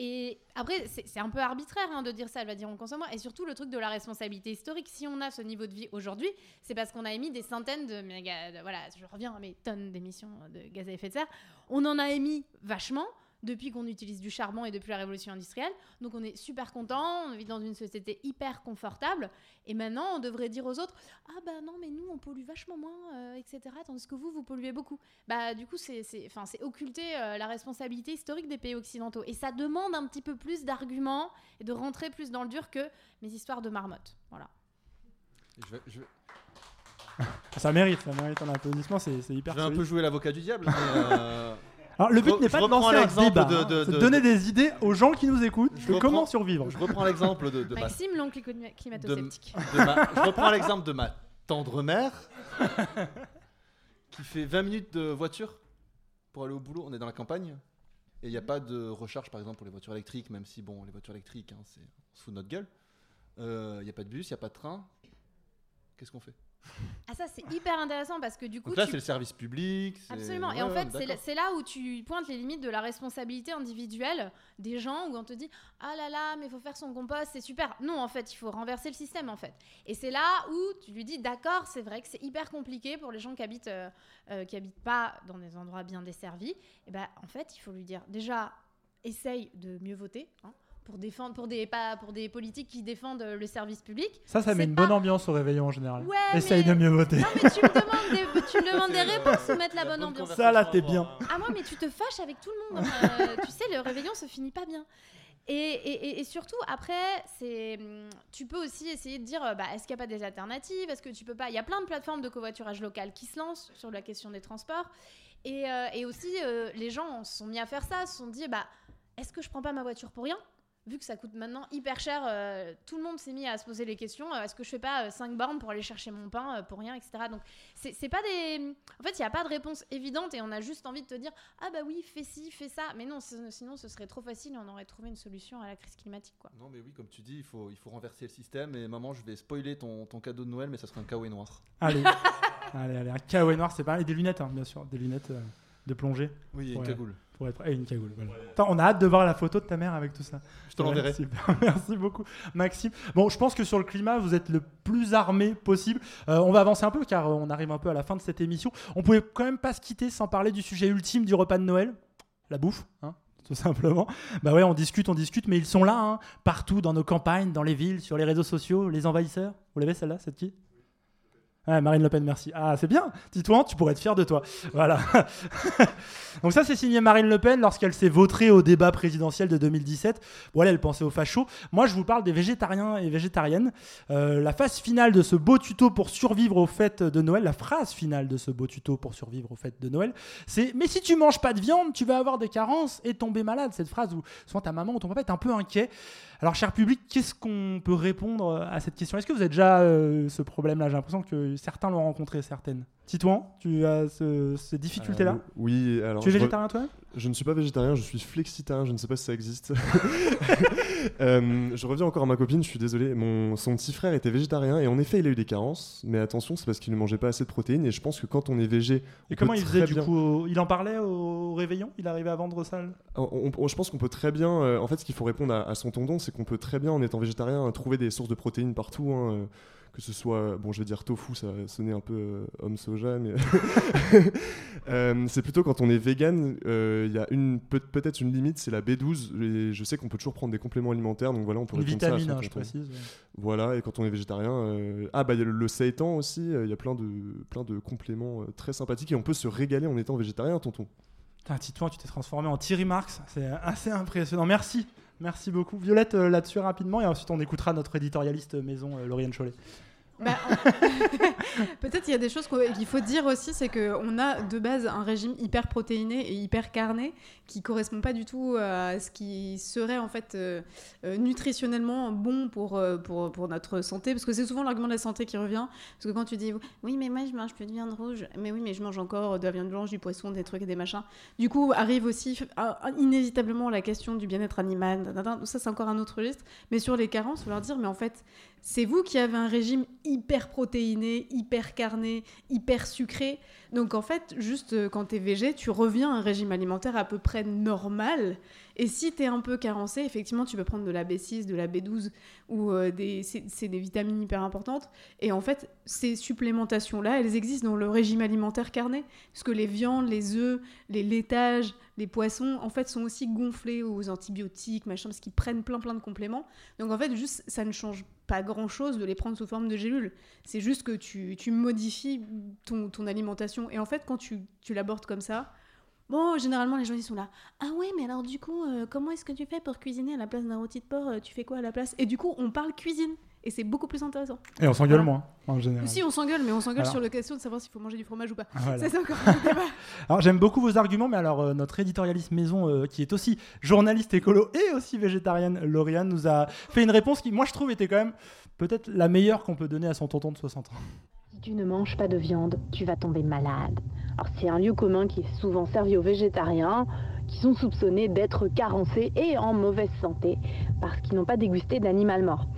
Speaker 15: Et après, c'est c'est un peu arbitraire hein, de dire ça, elle va dire on consomme moins. Et surtout, le truc de la responsabilité historique, si on a ce niveau de vie aujourd'hui, c'est parce qu'on a émis des centaines de méga. de- voilà, je reviens à mes tonnes d'émissions de gaz à effet de serre. On en a émis vachement depuis qu'on utilise du charbon et depuis la révolution industrielle. Donc on est super content, on vit dans une société hyper confortable. Et maintenant, on devrait dire aux autres Ah bah non, mais nous, on pollue vachement moins, euh, etc. Tandis que vous, vous polluez beaucoup. Bah du coup, c'est c'est- enfin, c'est occulter euh, la responsabilité historique des pays occidentaux. Et ça demande un petit peu plus d'arguments et de rentrer plus dans le dur que mes histoires de marmotte. Voilà.
Speaker 25: je vais, je vais-
Speaker 1: Ça mérite, ça mérite un applaudissement, c'est hyper
Speaker 25: je vais un peu jouer l'avocat du diable. mais, euh,
Speaker 1: Alors, le but n'est pas de
Speaker 25: reprends
Speaker 1: lancer un
Speaker 25: l'exemple
Speaker 1: débat,
Speaker 25: de-
Speaker 1: hein,
Speaker 25: de-
Speaker 1: c'est de
Speaker 25: de-
Speaker 1: donner
Speaker 25: de-
Speaker 1: des idées aux gens qui nous écoutent de
Speaker 25: reprends-
Speaker 1: comment survivre.
Speaker 25: Je reprends l'exemple de, de ma
Speaker 15: Maxime, l'oncle clima- climato-sceptique.
Speaker 25: de ma- je reprends l'exemple de ma tendre mère qui fait 20 minutes de voiture pour aller au boulot. On est dans la campagne et il n'y a pas de recharge par exemple pour les voitures électriques, même si bon, les voitures électriques, hein, c'est on se fout de notre gueule. Euh, Il n'y a pas de bus, il n'y a pas de train. Qu'est-ce qu'on fait?
Speaker 15: Ah ça, c'est hyper intéressant parce que du coup...
Speaker 25: Donc là,
Speaker 15: tu-
Speaker 25: c'est le service public.
Speaker 15: Absolument. Et
Speaker 25: ouais,
Speaker 15: en fait, c'est là,
Speaker 25: d'accord.
Speaker 15: c'est là où tu pointes les limites de la responsabilité individuelle des gens, où on te dit Ah là là, mais il faut faire son compost, c'est super. Non, en fait, il faut renverser le système, en fait. Et c'est là où tu lui dis D'accord, c'est vrai que c'est hyper compliqué pour les gens qui habitent, euh, euh, qui habitent pas dans des endroits bien desservis. Et ben, en fait, il faut lui dire déjà, essaye de mieux voter. hein, pour défendre pour des pas pour des politiques qui défendent euh, le service public
Speaker 1: Ça, ça met une
Speaker 15: pas-
Speaker 1: bonne ambiance au réveillon en général.
Speaker 15: Ouais,
Speaker 1: Essaye
Speaker 15: mais-
Speaker 1: de mieux voter.
Speaker 15: non mais tu me demandes des, tu me demandes des réponses ou mettre la bonne ambiance
Speaker 1: Ça, là, t'es bien.
Speaker 15: ah moi mais tu te fâches avec tout le monde. Euh, tu sais le réveillon se finit pas bien. Et, et- surtout après c'est hum, tu peux aussi essayer de dire euh, bah, est-ce qu'il n'y a pas des alternatives? Est-ce que tu peux pas? Il y a plein de plateformes de covoiturage local qui se lancent sur la question des transports Et, euh, et aussi, euh, les gens se sont mis à faire ça, se sont dit, bah, est-ce que je prends pas ma voiture pour rien? Vu que ça coûte maintenant hyper cher, euh, tout le monde s'est mis à se poser les questions. euh, est-ce que je fais pas 5 bornes pour aller chercher mon pain euh, pour rien, etc. Donc, c'est pas des. En fait, il n'y a pas de réponse évidente et on a juste envie de te dire, ah bah oui, fais ci, fais ça. Mais non, sinon, ce serait trop facile et on aurait trouvé une solution à la crise climatique, quoi.
Speaker 25: Non, mais oui, comme tu dis, il faut, il faut renverser le système. Et maman, je vais spoiler ton, ton cadeau de Noël, mais ça sera un kawaii noir.
Speaker 1: Allez, allez, allez, un kawaii noir, c'est pas mal. Et des lunettes, hein, bien sûr, des lunettes euh, de plongée.
Speaker 25: Oui, et une
Speaker 1: euh,
Speaker 25: cagoule.
Speaker 1: Pour être... Et une cagoule, voilà. Attends, on a hâte de voir la photo de ta mère avec tout ça.
Speaker 25: Je te l'enverrai.
Speaker 1: Merci beaucoup, Maxime. Bon, je pense que sur le climat, vous êtes le plus armé possible. Euh, on va avancer un peu car euh, on arrive un peu à la fin de cette émission. On pouvait quand même pas se quitter sans parler du sujet ultime du repas de Noël, la bouffe, hein, tout simplement. Bah ouais, on discute, on discute, mais ils sont là, hein, partout dans nos campagnes, dans les villes, sur les réseaux sociaux, les envahisseurs. Vous l'avez celle-là, c'est de qui Marine Le Pen, merci. Ah, c'est bien. Dis-toi, tu pourrais être fier de toi. Voilà. Donc ça, c'est signé Marine Le Pen lorsqu'elle s'est vautrée au débat présidentiel de 2017. Bon, elle, elle pensait aux fachos. Moi, je vous parle des végétariens et végétariennes. Euh, la phase finale de ce beau tuto pour survivre aux fêtes de Noël, la phrase finale de ce beau tuto pour survivre aux fêtes de Noël, c'est « Mais si tu manges pas de viande, tu vas avoir des carences et tomber malade ». Cette phrase où souvent ta maman ou ton papa est un peu inquiet. Alors, cher public, qu'est-ce qu'on peut répondre à cette question? Est-ce que vous avez déjà euh, ce problème-là? J'ai l'impression que certains l'ont rencontré, certaines. Titouan, tu as ce- ces difficultés-là
Speaker 9: Euh, Oui, alors.
Speaker 1: Tu es végétarien toi-même?
Speaker 9: Je ne suis pas végétarien, je suis flexitarien, je ne sais pas si ça existe. Euh, je reviens encore à ma copine, je suis désolé. Mon, son petit frère était végétarien et en effet, il a eu des carences. Mais attention, c'est parce qu'il ne mangeait pas assez de protéines. Et je pense que quand on est végé. on
Speaker 1: Et comment il faisait du
Speaker 9: bien-
Speaker 1: coup Il en parlait au réveillon? Il arrivait à vendre ça?
Speaker 9: On- on- je pense qu'on peut très bien. euh, en fait, ce qu'il faut répondre à, à son tonton, c'est qu'on peut très bien, en étant végétarien, trouver des sources de protéines partout. hein, euh, que ce soit, bon, je vais dire tofu, ça sonnait un peu euh, homme soja, mais Euh, c'est plutôt quand on est vegan, euh, il y a une peut- peut-être une limite, c'est la B12. Et je sais qu'on peut toujours prendre des compléments alimentaires, donc voilà, on peut
Speaker 1: Une
Speaker 9: répondre ça à
Speaker 1: vitamine,
Speaker 9: son
Speaker 1: hein, je précise, ouais.
Speaker 9: Voilà, et quand on est végétarien, ah bah il y a le, le seitan aussi. Il y a plein de plein de compléments très sympathiques et on peut se régaler en étant végétarien, tonton.
Speaker 1: Putain, Titouan, tu t'es transformé en Thierry Marx. C'est assez impressionnant. Merci. Merci beaucoup. Violette, euh, là-dessus rapidement, et ensuite on écoutera notre éditorialiste maison, euh, Lauriane Chollet.
Speaker 12: Bah, Peut-être il y a des choses qu'il faut dire aussi, c'est qu'on a de base un régime hyper protéiné et hyper carné qui correspond pas du tout à ce qui serait en fait euh, euh, nutritionnellement bon pour, euh, pour, pour notre santé, parce que c'est souvent l'argument de la santé qui revient, parce que quand tu dis oui mais moi je mange plus de viande rouge, mais oui mais je mange encore de la viande blanche, du poisson, des trucs et des machins, du coup arrive aussi ah, ah, inévitablement la question du bien-être animal, ça c'est encore un autre registre, mais sur les carences, faut leur dire mais en fait c'est vous qui avez un régime hyper protéiné, hyper carné, hyper sucré. Donc en fait, juste euh, quand t'es végé, tu reviens à un régime alimentaire à peu près normal. Et si t'es un peu carencé, effectivement, tu peux prendre de la B6, de la B12 ou euh, des, c'est, c'est des vitamines hyper importantes. Et en fait, ces supplémentations-là, elles existent dans le régime alimentaire carné. Parce que les viandes, les œufs, les laitages, les poissons, en fait, sont aussi gonflés aux antibiotiques, machin, parce qu'ils prennent plein plein de compléments. Donc en fait, juste, ça ne change pas grand-chose de les prendre sous forme de gélules. C'est juste que tu, tu modifies ton, ton alimentation. Et en fait, quand tu, tu l'abordes comme ça, bon, généralement, les gens, ils sont là. Ah ouais, mais alors du coup, euh, comment est-ce que tu fais pour cuisiner à la place d'un rôti de porc euh, Tu fais quoi à la place? Et du coup, on parle cuisine. Et c'est beaucoup plus intéressant.
Speaker 1: Et on s'engueule
Speaker 12: Voilà.
Speaker 1: moins, en général.
Speaker 12: Si, on s'engueule, mais on s'engueule
Speaker 1: Alors.
Speaker 12: sur la question de savoir s'il faut manger du fromage ou pas.
Speaker 1: Ah, Voilà.
Speaker 12: Ça, c'est encore un débat.
Speaker 1: Alors j'aime beaucoup vos arguments, mais alors euh, notre éditorialiste maison, euh, qui est aussi journaliste écolo et aussi végétarienne, Lauriane, nous a fait une réponse qui, moi je trouve, était quand même peut-être la meilleure qu'on peut donner à son tonton de 60 ans.
Speaker 24: Si tu ne manges pas de viande, tu vas tomber malade. Alors c'est un lieu commun qui est souvent servi aux végétariens, qui sont soupçonnés d'être carencés et en mauvaise santé parce qu'ils n'ont pas dégusté d'animal mort.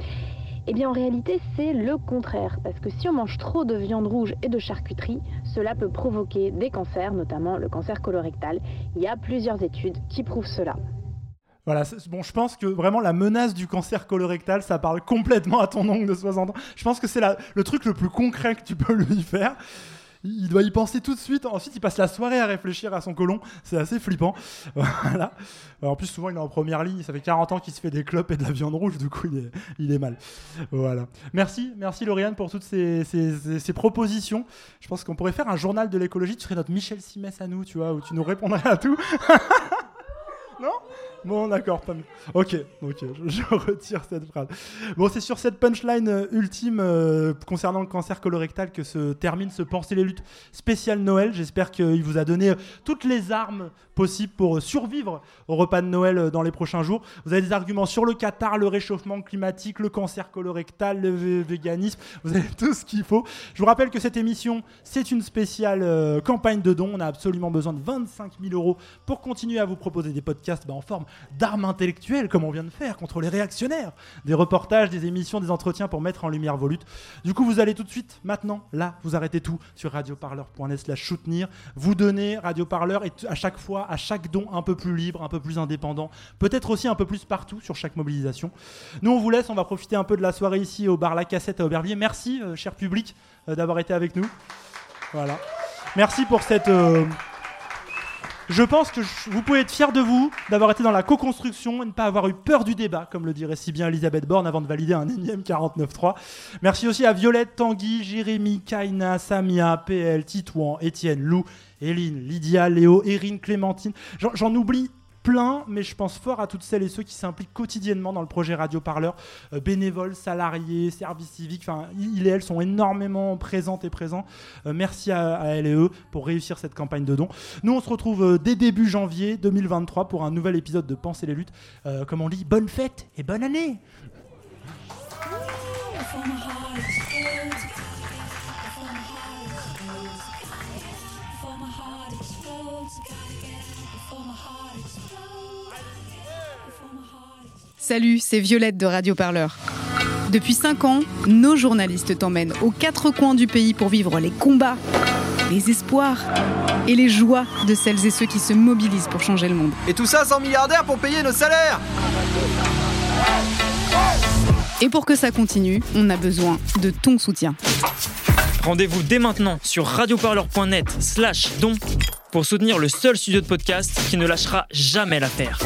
Speaker 24: Eh bien en réalité c'est le contraire, parce que si on mange trop de viande rouge et de charcuterie, cela peut provoquer des cancers, notamment le cancer colorectal. Il y a plusieurs études qui prouvent cela.
Speaker 1: Voilà, bon, je pense que vraiment la menace du cancer colorectal, ça parle complètement à ton oncle de 60 ans. Je pense que c'est le truc le plus concret que tu peux lui faire. Il doit y penser tout de suite. Ensuite, il passe la soirée à réfléchir à son colon. C'est assez flippant. Voilà. En plus, souvent, il est en première ligne. Ça fait 40 ans qu'il se fait des clopes et de la viande rouge. Du coup, il est, mal. Voilà. Merci, merci Lauriane pour toutes ces propositions. Je pense qu'on pourrait faire un journal de l'écologie. Tu serais notre Michel Simès à nous, tu vois, où tu nous répondrais à tout. Bon, d'accord, pas mieux. Ok, ok, je, retire cette phrase. Bon, c'est sur cette punchline euh, ultime euh, concernant le cancer colorectal que se termine ce Penser les luttes spécial Noël. J'espère qu'il vous a donné euh, toutes les armes possibles pour survivre au repas de Noël dans les prochains jours. Vous avez des arguments sur le Qatar, le réchauffement climatique, le cancer colorectal, le vé- véganisme. Vous avez tout ce qu'il faut. Je vous rappelle que cette émission, c'est une spéciale campagne de dons. On a absolument besoin de 25 000 euros pour continuer à vous proposer des podcasts bah, en forme d'armes intellectuelles, comme on vient de faire contre les réactionnaires. Des reportages, des émissions, des entretiens pour mettre en lumière vos luttes. Du coup, vous allez tout de suite, maintenant, là, vous arrêtez tout sur radioparleur.net slash soutenir. Vous donnez Radioparleur et t- à chaque fois, à chaque don, un peu plus libre, un peu plus indépendant. Peut-être aussi un peu plus partout sur chaque mobilisation. Nous, on vous laisse, on va profiter un peu de la soirée ici au bar La Cassette à Aubervilliers. Merci, euh, cher public, euh, d'avoir été avec nous. Voilà. Merci pour cette. euh, Je pense que vous pouvez être fiers de vous d'avoir été dans la co-construction et ne pas avoir eu peur du débat, comme le dirait si bien Elisabeth Borne avant de valider un énième 49.3. Merci aussi à Violette, Tanguy, Jérémy, Kaina, Samia, PL, Titouan, Étienne, Lou, Eline, Lydia, Léo, Erin, Clémentine. J'en oublie plein, mais je pense fort à toutes celles et ceux qui s'impliquent quotidiennement dans le projet Radio Parleur, euh, bénévoles, salariés, services civiques, enfin, ils et elles sont énormément présentes et présents. Euh, merci à, à eux pour réussir cette campagne de dons. Nous, on se retrouve euh, dès début janvier 2023 pour un nouvel épisode de Penser les luttes. Comme on dit, bonne fête et bonne année
Speaker 7: Salut, c'est Violette de Radio Parleur. Depuis 5 ans, nos journalistes t'emmènent aux quatre coins du pays pour vivre les combats, les espoirs et les joies de celles et ceux qui se mobilisent pour changer le monde.
Speaker 26: Et tout ça sans milliardaires pour payer nos salaires
Speaker 7: Et pour que ça continue, on a besoin de ton soutien.
Speaker 27: Rendez-vous dès maintenant sur radioparleur.net slash don pour soutenir le seul studio de podcast qui ne lâchera jamais l'affaire.